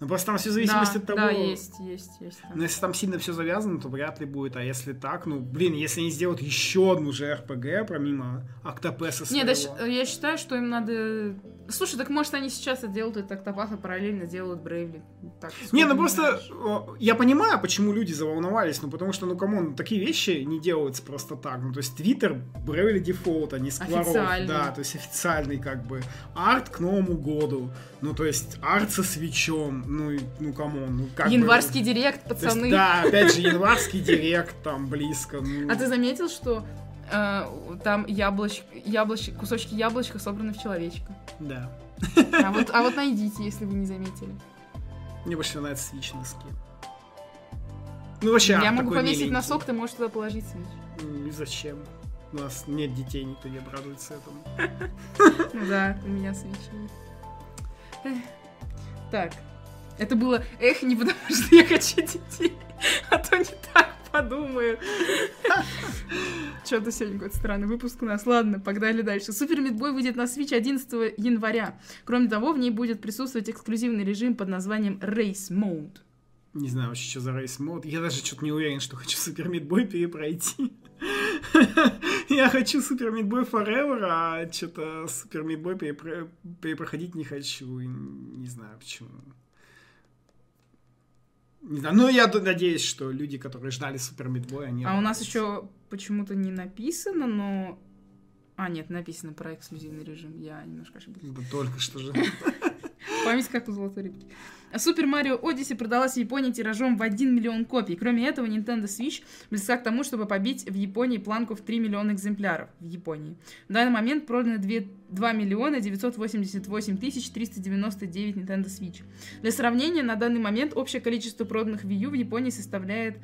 Ну, просто там все в зависимости да, от того... да, есть, есть, есть. там. Ну, если там сильно все завязано, то вряд ли будет. А если так, ну, блин, если они сделают еще одну JRPG, помимо Octopath а Не, да, я считаю, что им надо... Слушай, так может они сейчас это делают, это Octopath, а параллельно делают Bravely. Так, Не, ну просто знаешь. я понимаю, почему люди заволновались, ну потому что, ну come on, такие вещи не делаются просто так. Ну, то есть Твиттер Bravely Default, а не Square ов. Да, то есть официальный как бы арт к Новому году. Ну, то есть арт со Switch ом. Ну, и- ну come on, ну как бы- Январский директ, То есть, пацаны. да, опять же, *laughs* январский директ там близко. ну. А ты заметил, что э, там яблоч... яблоч... кусочки яблочка собраны в человечка? Да. А вот, а вот найдите, если вы не заметили. Мне больше всего нравятся Switch носки. Ну, вообще, Я могу повесить миленький. носок, ты можешь туда положить Switch. И зачем? У нас нет детей, никто не обрадуется этому. Ну да, у меня. Эх. Так. Это было эх, не потому что я хочу детей, а то не так подумаю. Что-то сегодня какой-то странный выпуск у нас. Ладно, погнали дальше. Супер Мидбой выйдет на Switch 11 января. Кроме того, в ней будет присутствовать эксклюзивный режим под названием Race Mode. Не знаю вообще, что за рейс мод. Я даже что-то не уверен, что хочу Супер Мидбой перепройти. Я хочу Супер Мидбой Forever, а что-то Супер Мидбой перепро- перепроходить не хочу. Не знаю почему. Не знаю, ну я надеюсь, что люди, которые ждали Супер Мидбой, они... А у нас еще почему-то не написано, но... А, нет, написано про эксклюзивный режим. Я немножко ошиблась. Да только что же. Память как у золотой рыбки. Супер Марио Одиссе продалась в Японии тиражом в 1 миллион копий. Кроме этого, Nintendo Switch близка к тому, чтобы побить в Японии планку в 3 миллиона экземпляров в Японии. В данный момент продано 2, 2 миллиона 988 тысяч 399 Nintendo Switch. Для сравнения, на данный момент общее количество проданных Wii U в Японии составляет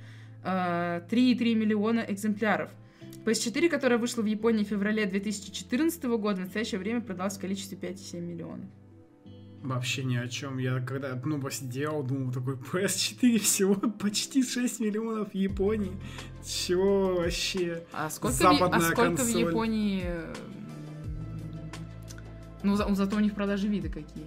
э, 3,3 миллиона экземпляров. PS4, которая вышла в Японии в феврале 2014 года, в настоящее время продалась в количестве 5,7 миллионов. Вообще ни о чем. Я когда, ну, посидел, думал, такой, PS4 всего *laughs* почти 6 миллионов в Японии. Чего вообще? А сколько, в, Западная а сколько в консоль. Японии... э, Ну, за- зато у них продажи вида какие.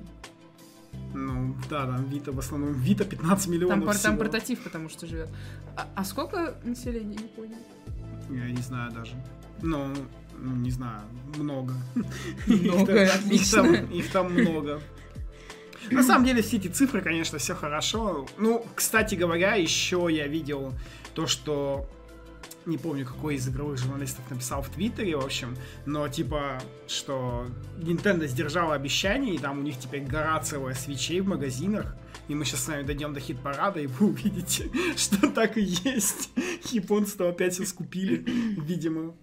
Ну, да, там Вита в основном. Вита 15 миллионов Там, пор- там всего. портатив, потому что живет. А, а сколько населения Японии? Я не знаю даже. Ну, ну, не знаю, много. *laughs* Много, Их там- Их там много. На самом деле, все эти цифры, конечно, все хорошо. Ну, кстати говоря, еще я видел то, что не помню, какой из игровых журналистов написал в Твиттере, в общем, но типа, что Nintendo сдержала обещание, и там у них теперь гора целая свечей в магазинах, и мы сейчас с вами дойдем до хит-парада, и вы увидите, *laughs* что так и есть. Японцы опять все скупили, видимо.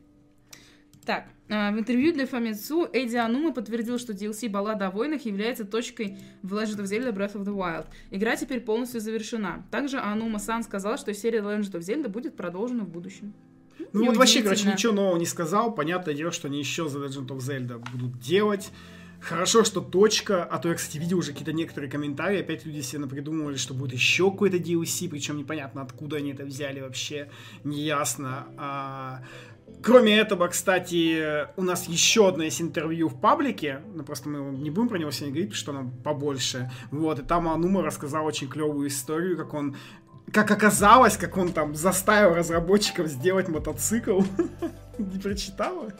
Так, в интервью для Famitsu Эдди Анума подтвердил, что DLC «Баллада о войнах» является точкой в Legend of Zelda Breath of the Wild. Игра теперь полностью завершена. Также Анума Сан сказал, что серия Legend of Zelda будет продолжена в будущем. Ну вот вообще, короче, ничего нового не сказал. Понятное дело, что они еще за Legend of Zelda будут делать. Хорошо, что точка, а то я, кстати, видел уже какие-то некоторые комментарии, опять люди себе напридумывали, что будет еще какой-то DLC, причем непонятно, откуда они это взяли вообще, неясно. А, Кроме этого, кстати, у нас еще одно есть интервью в паблике, ну просто мы не будем про него сегодня говорить, потому что оно побольше. Вот, и там Анума рассказал очень клевую историю, как он как оказалось, как он там заставил разработчиков сделать мотоцикл. *laughs* Не прочитала?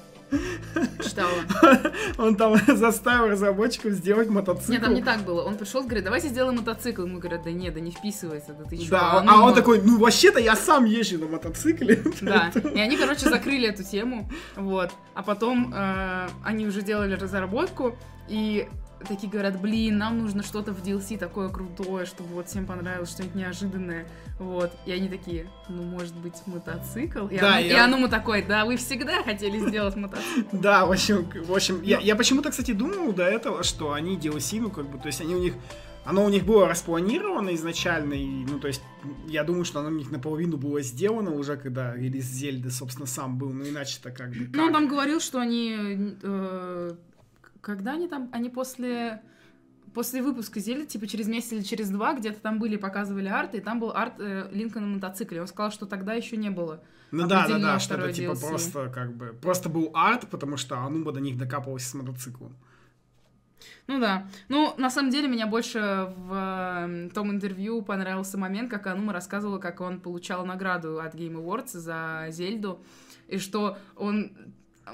Читала. *laughs* Он там *laughs* заставил разработчиков сделать мотоцикл. Нет, там не так было. Он пришел, говорит, давайте сделаем мотоцикл. Ему говорят, да нет, да не вписывается, да ты? Да, а он такой, ну вообще-то я сам езжу на мотоцикле. *laughs* Да, и они, короче, закрыли эту тему, вот. А потом э, они уже делали разработку, и такие говорят, блин, нам нужно что-то в DLC такое крутое, чтобы вот всем понравилось, что-нибудь неожиданное, вот. И они такие, ну, может быть, мотоцикл? И, Да, Ану- и я- Анума такой, да, вы всегда хотели сделать мотоцикл. *laughs* Да, в общем, в общем, я, я почему-то, кстати, думал до этого, что они DLC, ну, как бы, то есть они у них, оно у них было распланировано изначально, и, ну, то есть, я думаю, что оно у них наполовину было сделано уже, когда релиз Зельды, собственно, сам был, ну, иначе-то как бы... Ну, он там говорил, что они... э, когда они там... Они после... После выпуска Зельды, типа через месяц или через два, где-то там были, показывали арты, и там был арт э, Линка на мотоцикле. Он сказал, что тогда еще не было. Ну да, да, да, что это второй типа DLC. просто как бы просто был арт, потому что Ануба до них докапывалась с мотоциклом. Ну да. Ну, на самом деле, меня больше в э, том интервью понравился момент, как Анума рассказывала, как он получал награду от Game Awards за Зельду, и что он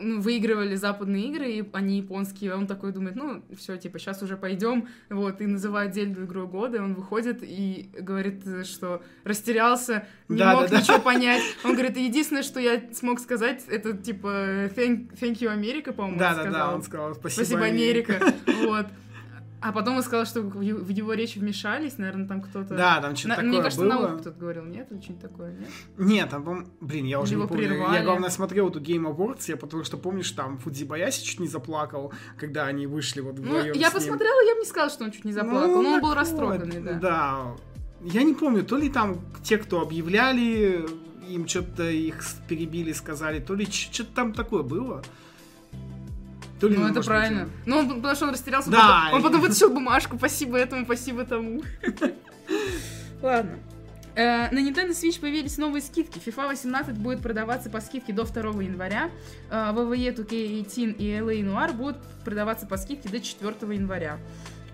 выигрывали западные игры, и они японские, он такой думает, ну, все, типа, сейчас уже пойдем, вот, и называет Зельду игрой года, и он выходит и говорит, что растерялся, не Да, мог да, да. ничего понять. Он говорит, единственное, что я смог сказать, это, типа, thank, thank you, Америка, по-моему, Да, он да, да, он сказал спасибо, Спасибо, Америка. Вот. А потом он сказал, что в его речь вмешались, наверное, там кто-то... Да, там что-то На- такое Мне кажется, было. науку кто-то говорил, нет? Или что-нибудь такое, нет? Нет, там, блин, я уже Его не помню. прервали. Я, главное, смотрел эту Game Awards, я потому что помню, что там Фудзибаяси чуть не заплакал, когда они вышли вот Ну, вдвоем я с ним. посмотрела, я бы не сказала, что он чуть не заплакал, Ну, но он был так растроганный, вот, да. Да. Я не помню, то ли там те, кто объявляли, им что-то их перебили, сказали, то ли что-то там такое было. То ли, Ну, это быть, правильно. он- Ну, он, потому что он растерялся, Да, потом- он потом *laughs* вытащил бумажку, спасибо этому, спасибо тому. *laughs* Ладно. Э, На Nintendo Switch появились новые скидки. FIFA 18 будет продаваться по скидке до 2 января. Э, WWE 2K18 и LA Noir будут продаваться по скидке до 4 января.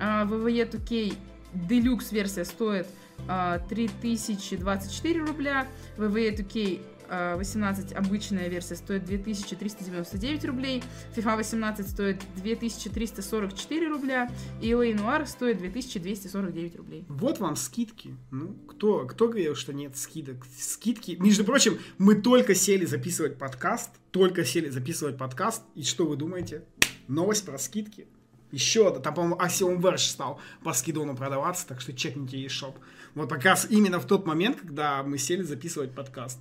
Э, WWE 2K Deluxe версия стоит э, 3024 рубля. WWE 2K э, 18 обычная версия стоит 2399 рублей. FIFA 18 стоит 2344 рубля. И LA Noir стоит 2249 рублей. Вот вам скидки. Ну, кто, кто говорил, что нет скидок? Скидки. Между прочим, мы только сели записывать подкаст, только сели записывать подкаст, и что вы думаете? Новость про скидки. Еще одна, там, по-моему, Axiom Verge стал по скидону продаваться, так что чекните eShop. Вот как раз именно в тот момент, когда мы сели записывать подкаст.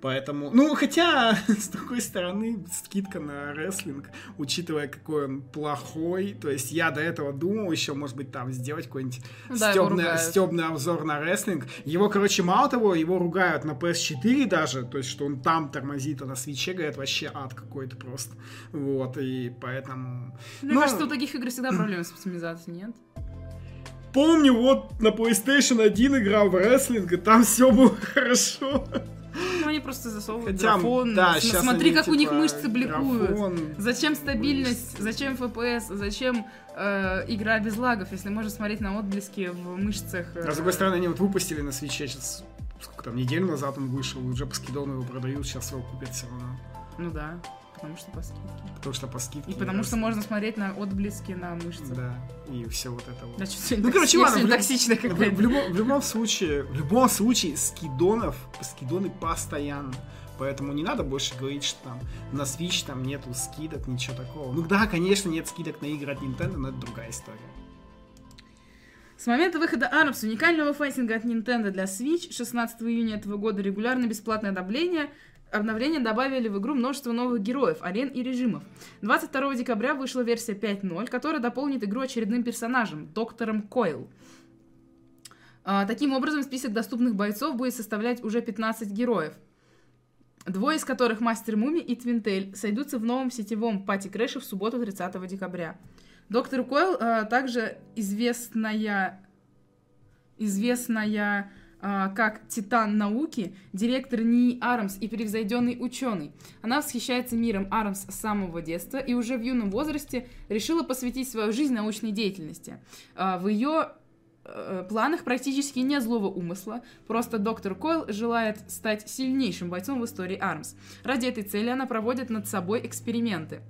Поэтому, ну, хотя, *laughs* с другой стороны, скидка на рестлинг, учитывая, какой он плохой, то есть я до этого думал еще, может быть, там сделать какой-нибудь Ну да, стебный, стебный обзор на рестлинг. Его, короче, мало того, его ругают на PS4 даже, то есть, что он там тормозит, а на свече, говорят, вообще ад какой-то просто. Вот, и поэтому... Мне Ну, кажется, у таких игр всегда проблемы с оптимизацией, нет? Помню, вот на PlayStation 1 играл в рестлинг, и там все было *laughs* хорошо. Они просто засовывают Хотя, графон. да, Смотри, они, как у них типа, мышцы бликуют. графон. Зачем стабильность, зачем FPS, зачем э, игра без лагов, если можно смотреть на отблески в мышцах. э, А с другой стороны, они вот выпустили на свече сейчас, сколько там, неделю назад он вышел, уже по скидону его продают, сейчас его купят все равно. Ну да, потому что по скидке. Потому что по скидке. И потому что можно смотреть на отблески на мышцы. Да, и все вот это вот. Да, что Ну, короче, ладно, в токсичная В, какая-то. в любом, в любом случае, в любом случае, скидонов, скидоны постоянно. Поэтому не надо больше говорить, что там на Switch там нету скидок, ничего такого. Ну да, конечно, нет скидок на игры от Nintendo, но это другая история. С момента выхода ARMS уникального файтинга от Nintendo для Switch 16 июня этого года регулярно бесплатное обновление Обновления добавили в игру множество новых героев, арен и режимов. 22 декабря вышла версия 5.0, которая дополнит игру очередным персонажем, доктором Койл. А, таким образом, список доступных бойцов будет составлять уже 15 героев. Двое из которых Master Mummy и Twintelle сойдутся в новом сетевом party crash е в субботу 30 декабря. Доктор Coyle а, также известная, известная как Титан науки, директор НИИ ARMS, непревзойденный ученый. Она восхищается миром ARMS с самого детства и уже в юном возрасте решила посвятить свою жизнь научной деятельности. А, В ее э, планах практически не злого умысла, просто доктор Койл желает стать сильнейшим бойцом в истории Армс. Ради этой цели она проводит над собой эксперименты.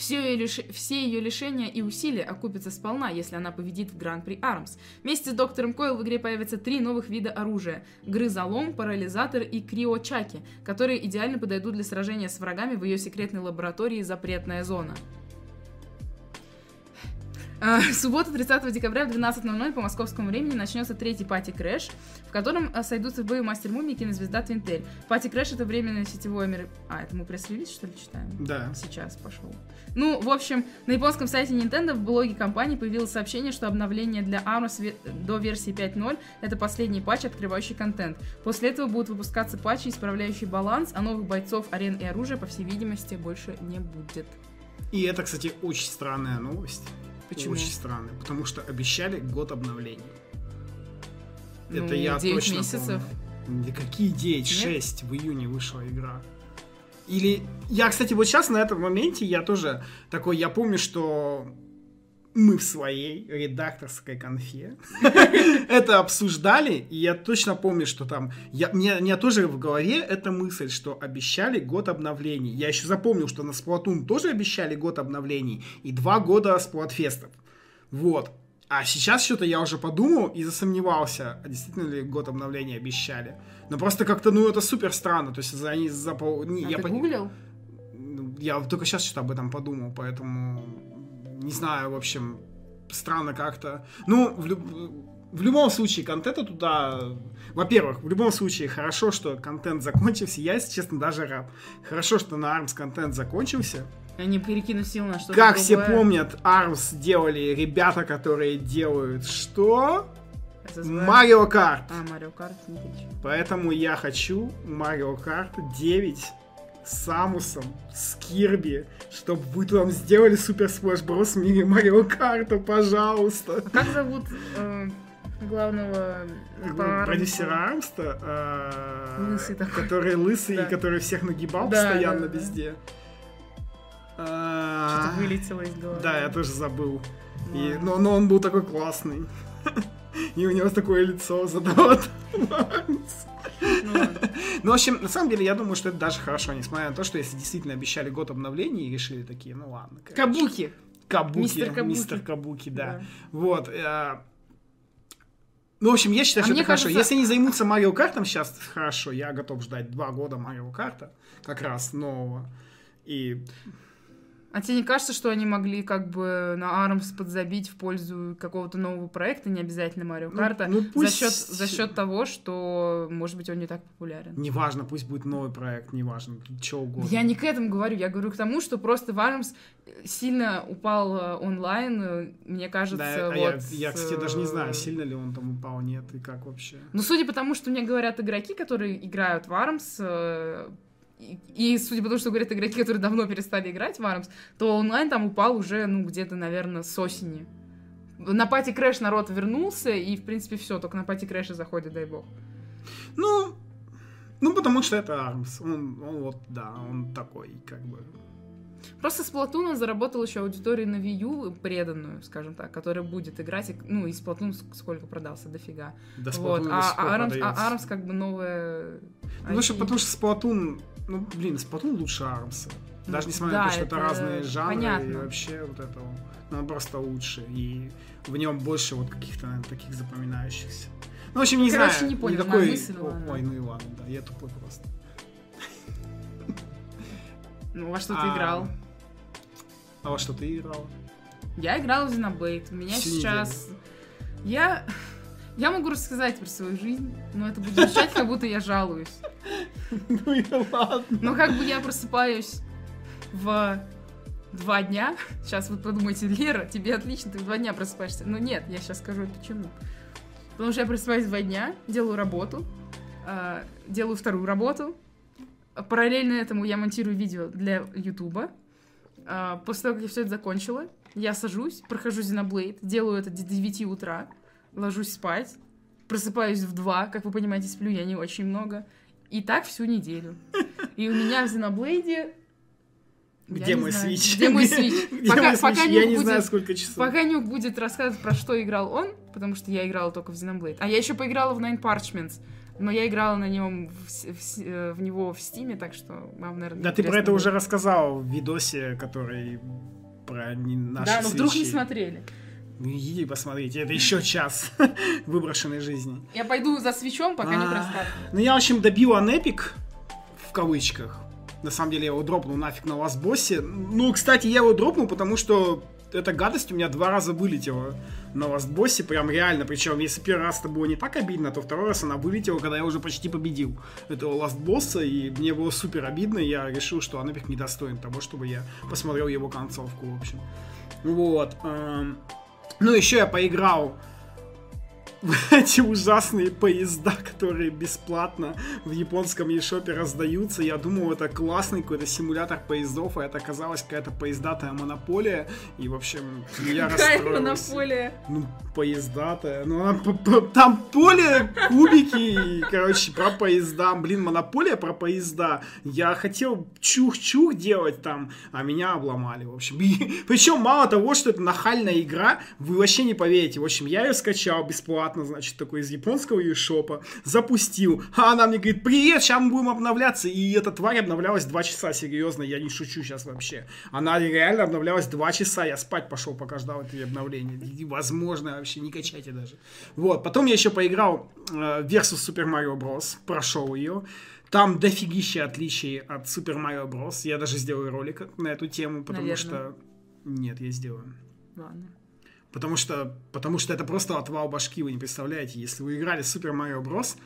Все ее, лиш... Все ее лишения и усилия окупятся сполна, если она победит в Гран-при Армс. Вместе с доктором Койл в игре появятся три новых вида оружия. Грызолом, парализатор и криочаки, которые идеально подойдут для сражения с врагами в ее секретной лаборатории «Запретная зона». А, В субботу, 30 декабря в 12.00 по московскому времени начнется третий Party Crash, в котором а, сойдутся в бою Master Mummy и кинозвезда Twintelle. Party Crash это временное сетевое мер... А, это мы пресс-релиз, что ли, читаем? Да. Сейчас пошел. Ну, в общем, на японском сайте Nintendo в блоге компании появилось сообщение, что обновление для Arms до версии 5.0 это последний патч, открывающий контент. После этого будут выпускаться патчи, исправляющие баланс, а новых бойцов, арен и оружия, по всей видимости, больше не будет. И это, кстати, очень странная новость. Почему? Очень странная, потому что обещали год обновлений. Ну, это я 9 точно месяцев. помню. Да какие 9? Нет? 6 в июне вышла игра. Или... Я, кстати, вот сейчас на этом моменте я тоже такой, я помню, что мы в своей редакторской конфе *laughs* это обсуждали, и я точно помню, что там... Я, мне, у меня тоже в голове эта мысль, что обещали год обновлений. Я еще запомнил, что на Splatoon тоже обещали год обновлений и два года сплатфестов. Вот. А сейчас что-то я уже подумал и засомневался, а действительно ли год обновления обещали. Но просто как-то, ну, это супер странно. То есть за за пол... не, А я ты пон- гуглил? ну, Я только сейчас что-то об этом подумал, поэтому не знаю, в общем, странно как-то. Ну, в, люб- в любом случае, контента туда... Во-первых, в любом случае, хорошо, что контент закончился. Я, если честно, даже рад. Хорошо, что на ARMS контент закончился. Они перекинут сил на что-то как все другое. помнят, ARMS делали ребята, которые делают что? Mario Kart. А, Mario Kart, не хочу. Поэтому я хочу Mario Kart 9 с Samus ом, с Kirby, чтобы вы там сделали Super Smash Bros в мире Mario Kart а, пожалуйста. Как зовут э, главного по Продюсера ARMS а, э, Лысый такой. который лысый Да. и который всех нагибал Да, постоянно да, везде. Что-то А, вылетело из головы. Да, я тоже забыл. И, Ладно. но, но он был такой классный. *laughs* И у него такое лицо. Ну ладно. *laughs* *laughs* Ну, в общем, на самом деле, я думаю, что это даже хорошо, несмотря на то, что если действительно обещали год обновлений и решили такие, ну ладно. Кабуки. Кабуки. Мистер Кабуки. Мистер Кабуки, да. Вот. э, Ну, в общем, я считаю, А что это хорошо. кажется- Если они займутся Марио Картом сейчас, хорошо, я готов ждать два года Марио Карта, как раз нового. И А тебе не кажется, что они могли как бы на Армс подзабить в пользу какого-то нового проекта, не обязательно Марио Ну, Карта, ну, за, пусть- счет, за счет того, что, может быть, он не так популярен? неважно, пусть будет новый проект, неважно, что угодно. Я не к этому говорю, я говорю к тому, что просто в Армс сильно упал э, онлайн, э, мне кажется, Да, а вот... я, я, кстати, даже не знаю, э, сильно ли он там упал, нет, и как вообще. Ну, судя по тому, что мне говорят игроки, которые играют в ARMS, э, и, и судя по тому, что говорят игроки, которые давно перестали играть в ARMS, то онлайн там упал уже, ну, где-то, наверное, с осени. На Party Crash народ вернулся, и, в принципе, все, только на Party Crash а заходит, дай бог. Ну, ну, потому что это ARMS. Он, он вот, да, он такой, как бы. Просто Splatoon заработал еще аудиторию на Wii U преданную, скажем так, которая будет играть, и- ну, и Splatoon ск- сколько продался, дофига. До вот, Splatoon до а, а, Arms, а Arms как бы новая... Ну, что, потому что Splatoon, ну, блин, Splatoon лучше Армса. Даже несмотря на да, то, что это, это разные жанры, и понятно. вообще вот это, он просто лучше, и в нем больше вот каких-то, наверное, таких запоминающихся. Ну, в общем, не Короче, знаю. не понял, моя мысль, О, ладно. Ой, ну и ладно, да, я тупой просто. Ну, во что ты А, играл? А во что ты играл? Я играла в Xenoblade. У меня Всю сейчас... Я... Я могу рассказать про свою жизнь, но это будет звучать, как будто я жалуюсь. *laughs* Ну и ладно. Но как бы я просыпаюсь в два дня. *laughs* Сейчас вы подумаете, Лера, тебе отлично, ты в два дня просыпаешься. Но нет, я сейчас скажу почему. Потому что я просыпаюсь в два дня, делаю работу, а, делаю вторую работу. Параллельно этому я монтирую видео для Ютуба. А, После того, как я все это закончила, я сажусь, прохожу Xenoblade, делаю это до 9 утра, ложусь спать, просыпаюсь в 2, как вы понимаете, сплю я не очень много. И так всю неделю. И у меня в Xenoblade Где мой знаю. *laughs* свич? Где мой свич? Где Пока- мой пока свич? не Я не будет- знаю, сколько часов. Пока Нюк будет рассказывать, про что играл он, потому что я играла только в Xenoblade. А я еще поиграла в Nine Parchments. Но я играла на нем в, в э, в него в Стиме, так что вам, наверное, Да ты про это будет. уже рассказал в видосе, который про наши Да, но вдруг не свечи. смотрели. Ну, Иди посмотрите, это еще час *laughs* выброшенной жизни. Я пойду за свечом, пока не А, расскажу. Ну, я, в общем, добил анепик, в кавычках. На самом деле, я его дропнул нафиг на ластбоссе. Ну, кстати, я его дропнул, потому что эта гадость у меня два раза вылетела на ластбоссе, прям реально. Причем, если первый раз это было не так обидно, то второй раз она вылетела, когда я уже почти победил этого ластбосса, и мне было супер обидно, и я решил, что анепик не достоин того, чтобы я посмотрел его концовку, в общем. Вот. Ну, еще я поиграл *laughs* эти ужасные поезда, которые бесплатно в японском eShop раздаются. Я думал, это классный какой-то симулятор поездов, а это оказалась какая-то поездатая монополия. И, в общем, я Какая монополия. Ну, поездатая. Ну, она там поле, кубики, и, короче, про поезда. Блин, монополия про поезда. Я хотел чух-чух делать там, а меня обломали, в общем. *laughs* И, причем, мало того, что это нахальная игра, вы вообще не поверите. В общем, я ее скачал бесплатно, значит, такой из японского eShop, запустил. А она мне говорит, привет, сейчас мы будем обновляться. И эта тварь обновлялась два часа, серьезно, я не шучу сейчас вообще. Она реально обновлялась два часа, я спать пошел, пока ждал это обновление. Невозможно вообще, не качайте даже. Вот, потом я еще поиграл э, Versus Super Mario Bros. Прошел ее. Там дофигища отличий от Super Mario Bros. Я даже сделаю ролик на эту тему, потому Наверно. что... Нет, я сделаю. Ладно. Потому что, потому что это просто отвал башки, вы не представляете. Если вы играли Super Mario Bros.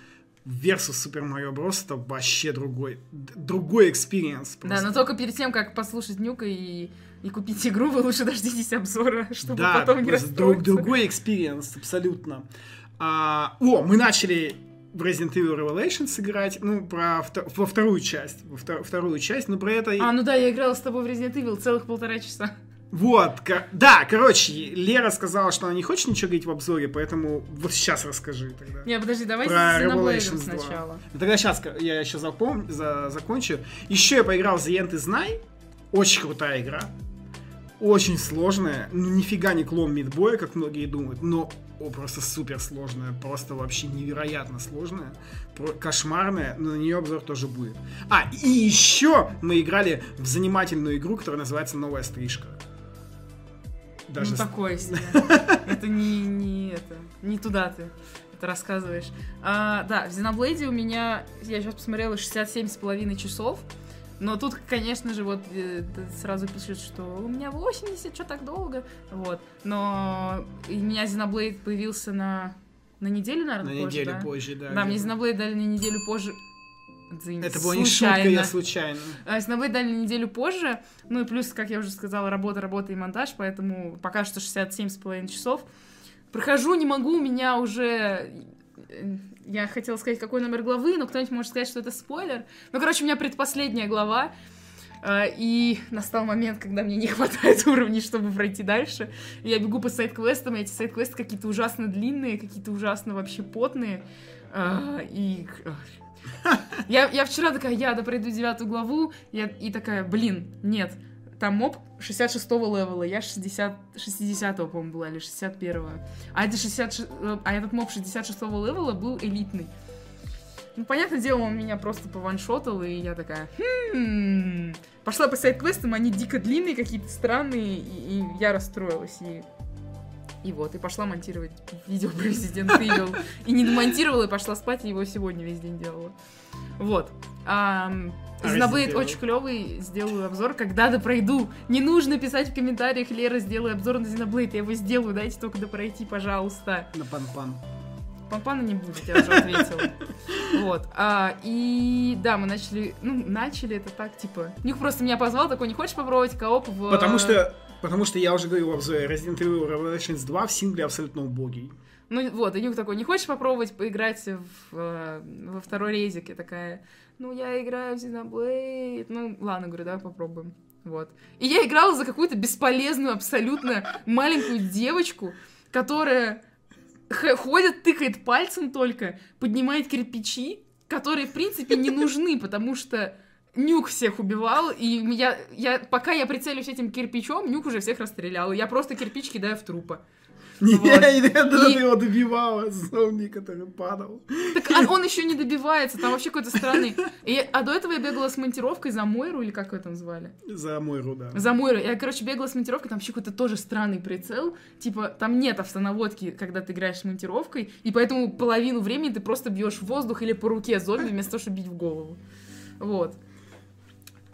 versus Super Mario Bros. это вообще другой, другой experience. Да, но только перед тем, как послушать Нюка и, и купить игру, вы лучше *laughs* дождитесь обзора, *laughs* чтобы да, потом не просто друг- расстроиться. другой experience, абсолютно. А, о, мы начали в Resident Evil Revelations играть, ну, про вто- во вторую часть, во вто- вторую часть, но про это... А, ну да, я играла с тобой в Resident Evil целых полтора часа. Вот, ко- да, короче, Лера сказала, что она не хочет ничего говорить в обзоре, поэтому вот сейчас расскажи тогда. Не, подожди, давай Про Revelations 2. сначала. Тогда сейчас я еще запом... за... закончу. Еще я поиграл в The End is Nigh. Очень крутая игра. Очень сложная. Ну, нифига не клон Мидбоя, как многие думают, но о, просто супер сложная. Просто вообще невероятно сложная. Про- Кошмарная, но на нее обзор тоже будет. А, и еще мы играли в занимательную игру, которая называется «Новая стрижка». Даже ну, с- такое себе. *laughs* Это не, не это, не туда ты это рассказываешь. А, да, в Xenoblade у меня, я сейчас посмотрела, 67 с половиной часов. Но тут, конечно же, вот э, сразу пишут, что у меня 80, что так долго. Вот. Но у меня Xenoblade появился на, на неделю, на наверное, позже, неделю да? позже, да. Да, мне. Xenoblade дали на неделю позже. Извините, Это была не шутка, я случайно. а, Xenoblade дали неделю позже. Ну и плюс, как я уже сказала, работа, работа и монтаж, поэтому пока что 67,5 часов. Прохожу, не могу, у меня уже... Я хотела сказать, какой номер главы, но кто-нибудь может сказать, что это спойлер. Ну, короче, у меня предпоследняя глава, э, и настал момент, когда мне не *laughs* хватает уровней, чтобы пройти дальше. Я бегу по сайт-квестам, и эти сайт-квесты какие-то ужасно длинные, какие-то ужасно вообще потные. А, И... Я, я вчера такая, я да пройду девятую главу, я, и такая, блин, нет, там моб 66-го левела, я 60, 60-го, по-моему, была, или 61-го. А, это 60, а этот моб 66-го левела был элитный. Ну, понятное дело, он меня просто пованшотал, и я такая, хм... Пошла по сайт-квестам, они дико длинные, какие-то странные, и, и я расстроилась, и... И вот, и пошла монтировать видео про Resident Evil. И не домонтировала, и пошла спать, и его сегодня весь день делала. Вот. А очень клевый, сделаю обзор, когда да пройду. Не нужно писать в комментариях, Лера, сделай обзор на Xenoblade, я его сделаю, дайте только да пройти, пожалуйста. На пан-пан. Пампана не будет, я уже ответила. Вот. А, и да, мы начали, ну, начали это так, типа, Нюх просто меня позвал, такой, не хочешь попробовать кооп в... Потому что, потому что я уже говорил в обзоре, Resident Evil Revelations 2 в сингле абсолютно убогий. Ну вот, и Нюк такой, не хочешь попробовать поиграть в, э, во второй резик? Я такая, ну я играю в Xenoblade. Ну ладно, говорю, давай попробуем. Вот. И я играла за какую-то бесполезную, абсолютно маленькую девочку, которая ходит, тыкает пальцем только, поднимает кирпичи, которые, в принципе, не нужны, потому что Нюк всех убивал, и я, я, пока я прицелюсь этим кирпичом, Нюк уже всех расстрелял. Я просто кирпич кидаю в трупы. Не, Вот. я И- его добивала, зомби, который падал. Так а он еще не добивается, там вообще какой-то странный. И, а до этого я бегала с монтировкой за Мойру, или как ее там звали? За мой руда. За Мойру. Я, короче, бегала с монтировкой, там вообще какой-то тоже странный прицел. Типа, там нет автонаводки, когда ты играешь с монтировкой, и поэтому половину времени ты просто бьешь в воздух или по руке зомби, вместо того, чтобы бить в голову. Вот.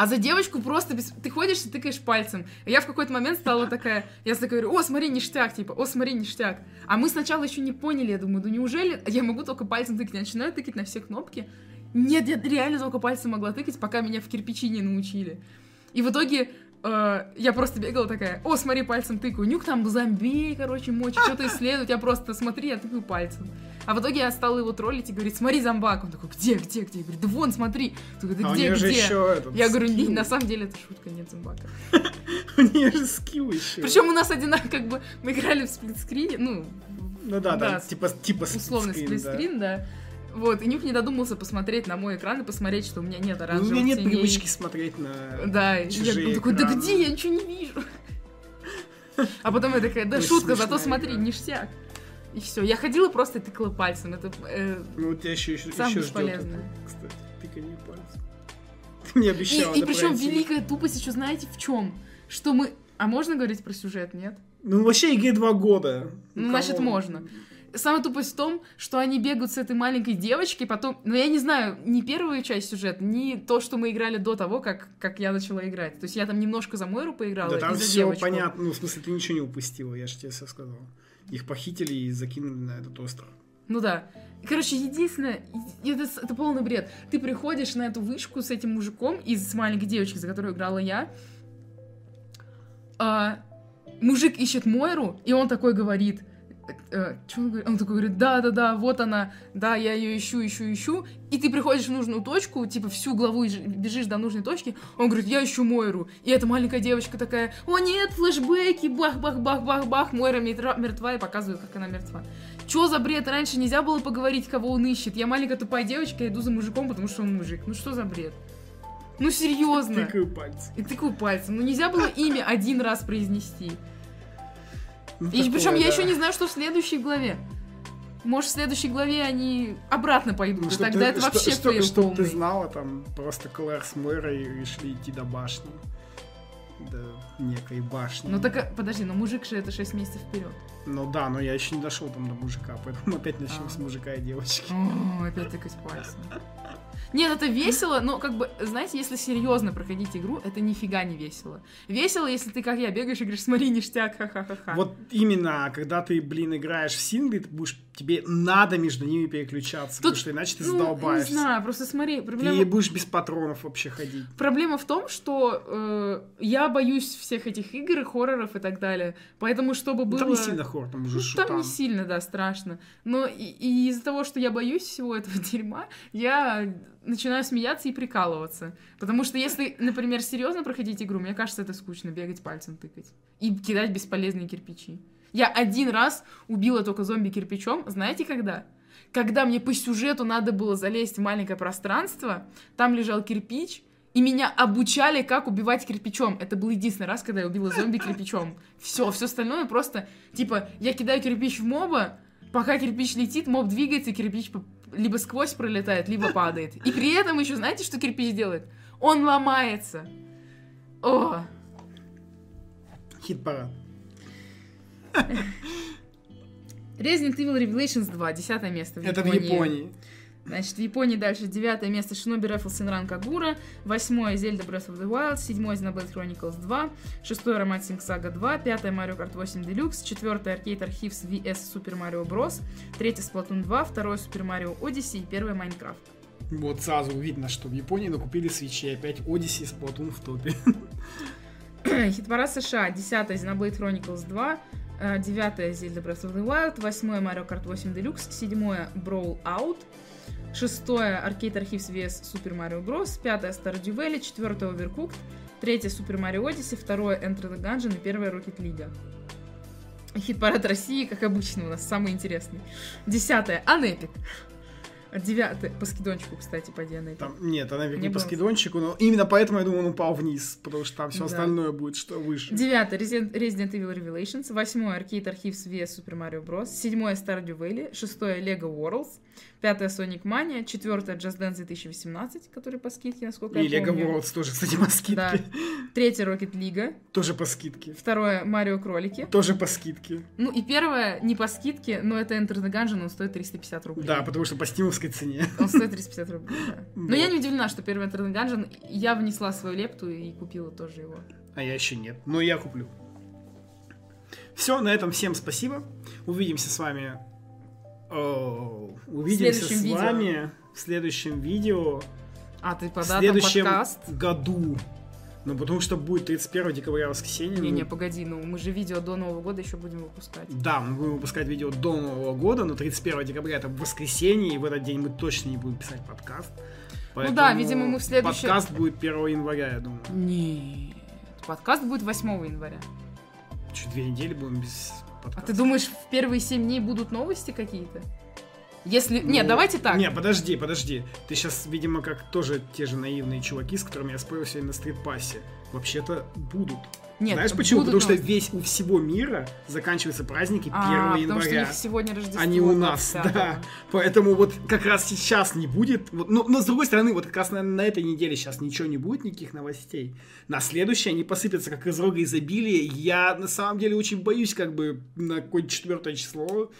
А за девочку просто без... ты ходишь и тыкаешь пальцем. Я в какой-то момент стала такая, я говорю, о, смотри, ништяк, типа, о, смотри, ништяк. А мы сначала еще не поняли, я думаю, ну неужели я могу только пальцем тыкать? Я начинаю тыкать на все кнопки. Нет, я реально только пальцем могла тыкать, пока меня в кирпичи не научили. И в итоге я просто бегала такая, о, смотри, пальцем тыкаю. Нюк там зомби, короче, мочит, что-то исследует. Я просто, смотри, я тыкаю пальцем. А в итоге я стала его троллить и говорит, смотри, зомбак. Он такой, где, где, где? Я говорю, да вон, смотри. Такой, да А где, где? этот Я говорю, не, на самом деле это шутка, нет зомбака. *laughs* У нее же скилл еще. Причем у нас одинаково, как бы, мы играли в сплитскрине, ну, Ну да, да, типа, типа условно сплитскрин, да. сплитскрин, да. Вот, и Нюк не додумался посмотреть на мой экран и посмотреть, что у меня нет Ну, У оранжевых меня нет теней. привычки смотреть на... Да, и я чужие такой, да экраны. где, я ничего не вижу. А потом я такая, да Очень шутка, зато смотри, игра. ништяк. И все. Я ходила просто и тыкала пальцем. Это э, Ну, у тебя еще, еще, Самое еще ждет бесполезное. это, кстати, тыканье пальцем. *laughs* Ты И, обещала, и причем пройти. великая тупость еще знаете в чем? Что мы. А можно говорить про сюжет, нет? Ну, вообще, игре два года. Ну, значит, можно. Самая тупость в том, что они бегают с этой маленькой девочкой, потом... Ну, я не знаю, ни первую часть сюжета, ни то, что мы играли до того, как, как я начала играть. То есть я там немножко за Мойру поиграла Да там все девочку. понятно. Ну, в смысле, ты ничего не упустила, я же тебе все сказал. Их похитили и закинули на этот остров. Ну да. Короче, единственное, это, это полный бред. Ты приходишь на эту вышку с этим мужиком и с маленькой девочкой, за которую играла я. А, мужик ищет Мойру, и он такой говорит... э, чё он говорит? Он такой говорит, да-да-да, вот она, да, я ее ищу, ищу, ищу. И ты приходишь в нужную точку, типа всю главу бежишь до нужной точки, он говорит, я ищу Мойру. И эта маленькая девочка такая, о нет, флешбеки, бах-бах-бах-бах-бах, Мойра мертва, и показывает, как она мертва. Чё за бред? Раньше нельзя было поговорить, кого он ищет. Я маленькая тупая девочка, иду за мужиком, потому что он мужик. Ну что за бред? Ну серьезно. Тыкаю пальцем. И тыкаю пальцем. Ну нельзя было имя один раз произнести. Ну, И причем я еще не знаю, что в следующей главе. Может, в следующей главе они обратно пойдут, Ну, чтоб тогда ты- это что- вообще что- fail чтоб ты знала, там просто Клэр с Мойрой решили идти до башни. До некой башни. Ну так, а, подожди, но мужик же это 6 месяцев вперед. Ну да, но я еще не дошел там до мужика, поэтому *laughs* опять начнем А. с мужика и девочки. О, опять тыкать пальцем. Нет, это весело, но как бы, знаете, если серьезно проходить игру, это нифига не весело. Весело, если ты, как я, бегаешь и говоришь, смотри, ништяк, ха-ха-ха-ха. Вот именно, когда ты, блин, играешь в сингли, ты будешь, тебе надо между ними переключаться, потому Тут, что иначе ты Ну, задолбаешься. Не знаю, просто смотри, проблема... Ты будешь без патронов вообще ходить. Проблема в том, что э, я боюсь всех этих игр, хорроров и так далее. Поэтому, чтобы Ну, было... там не сильно хор, там уже Ну, шутан. там не сильно, да, страшно. Но и, и из-за того, что я боюсь всего этого *laughs* дерьма, я начинаю смеяться и прикалываться. Потому что если, например, серьезно проходить игру, мне кажется, это скучно, бегать пальцем тыкать. И кидать бесполезные кирпичи. Я один раз убила только зомби кирпичом, знаете когда? Когда мне по сюжету надо было залезть в маленькое пространство, там лежал кирпич, и меня обучали, как убивать кирпичом. Это был единственный раз, когда я убила зомби кирпичом. Все, все остальное просто, типа, я кидаю кирпич в моба, пока кирпич летит, моб двигается, и кирпич либо сквозь пролетает, либо падает. И при этом еще знаете, что кирпич делает? Он ломается. О, Хит-парад. Resident Evil Revelations 2, десятое место в Это в Японии. Значит, в Японии дальше девятое место Shinobi Rifles Senran Kagura, восьмое Zelda Breath of the Wild, седьмое Xenoblade Chronicles 2, шестое Romancing Saga 2, пятое Mario Kart 8 Deluxe, четвертое Arcade Archives VS Super Mario Bros, третье Splatoon 2, второе Super Mario Odyssey и первое Minecraft. Вот сразу видно, что в Японии накупили свечи, и опять Odyssey с Splatoon в топе. Хит-парад США, десятое Xenoblade Chronicles 2, э, девятое Zelda Breath of the Wild, восьмое Mario Kart 8 Deluxe, седьмое Brawl Out, шестое Arcade Archives vs Super Mario Bros, пятое Stardew Valley, четвертое Overcooked, третье Super Mario Odyssey, второе Enter the Gungeon и первое Rocket League. Хит-парад России, как обычно, у нас самый интересный. Десятое Unepic. Девятый. По скидончику, кстати, по на Там, нет, она не, Не по было. скидончику, но именно поэтому, я думаю, он упал вниз, потому что там все Да. остальное будет что выше. Девятый. Resident Resident Evil Revelations. Восьмой. Arcade Archives vs Super Mario Bros. Седьмое. Stardew Valley. Шестое. Lego Worlds. Пятое. Sonic Mania. Четвертое. Just Dance 2018, который по скидке, насколько И я Lego помню. Worlds тоже, кстати, по скидке. Да. Третье. Rocket League. Тоже по скидке. Второе. Марио Кролики. Тоже по скидке. Ну и первое, не по скидке, но это Enter the Gungeon, он стоит 350 рублей. Да, потому что по стимовской цене. Он стоит 350 рублей, да. *laughs* Но Вот. я не удивлена, что первый Enter the Gungeon, я внесла свою лепту и купила тоже его. А я еще нет. Но я куплю. Все, на этом всем спасибо. Увидимся с вами. О, увидимся с видео. вами в следующем видео. А, ты по В следующем подкаст? году. Ну, потому что будет 31 декабря воскресенье. Не-не, ну, погоди, ну мы же видео до Нового года еще будем выпускать. Да, мы будем выпускать видео до Нового года, но 31 декабря это воскресенье, и в этот день мы точно не будем писать подкаст. Ну да, видимо, мы в следующем- Подкаст будет 1 января, я думаю. Нет, подкаст будет 8 января. Чуть две недели будем без А подкаста. ты думаешь, в первые 7 дней будут новости какие-то? Если... Ну, Нет, давайте так. Не, подожди, подожди. Ты сейчас, видимо, как тоже те же наивные чуваки, с которыми я спорил сегодня на стритпассе. Вообще-то будут. Нет, Знаешь почему? Потому что новости. весь у всего мира заканчиваются праздники 1 А, потому что у января. них сегодня Рождество. не у нас, 25-го. да. Поэтому вот как раз сейчас не будет. Вот, ну, но с другой стороны, вот как раз на, на этой неделе сейчас ничего не будет, никаких новостей. На следующей они посыпятся как из рога изобилия. Я на самом деле очень боюсь, как бы на какое-то четвертое число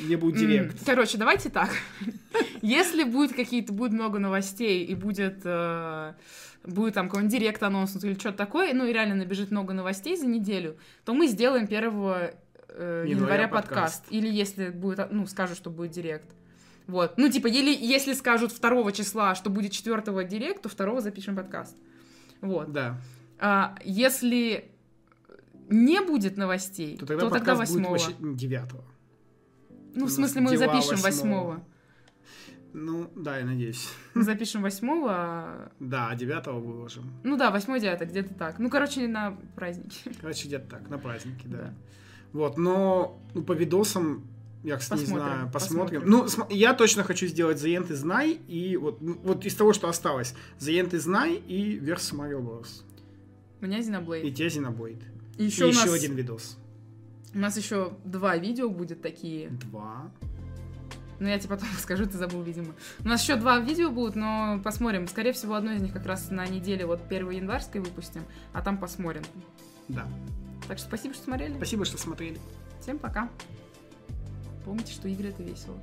не будет директ. Короче, давайте так. *laughs* Если будет какие-то, будет много новостей и будет, э, будет там какой-нибудь директ анонс или что-то такое, ну и реально набежит много новостей за неделю, то мы сделаем 1 э, Января подкаст. подкаст. Или если будет, ну, скажут, что будет директ. Вот. Ну, типа, или если скажут 2 числа, что будет 4 директ, то 2 запишем подкаст. Вот. Да. А, если не будет новостей, То то тогда тогда, подкаст будет 8 вообще 9 Ну, в смысле, мы запишем 8-го. 8 Ну, да, я надеюсь. Мы запишем 8 а... Да, 9 выложим. Ну да, 8 9 где-то так. Ну, короче, на праздники. Короче, где-то так, на праздники, да. Да. Вот, но ну, по видосам, я, кстати, не Посмотрим, знаю, посмотрим. посмотрим. Ну, я точно хочу сделать The End is Night, и вот, ну, вот из того, что осталось, The End is Night и Versus Mario Bros. У меня И Xenoblade. те Xenoblade. И И еще, у, еще нас, один видос. У нас еще два видео будет такие. Два. Ну, я тебе потом *laughs* скажу, ты забыл, видимо. У нас еще два видео будут, но посмотрим. Скорее всего, одно из них как раз на неделе, вот 1 январской выпустим, а там посмотрим. Да. Так что спасибо, что смотрели. Спасибо, что смотрели. Всем пока. Помните, что игры это весело.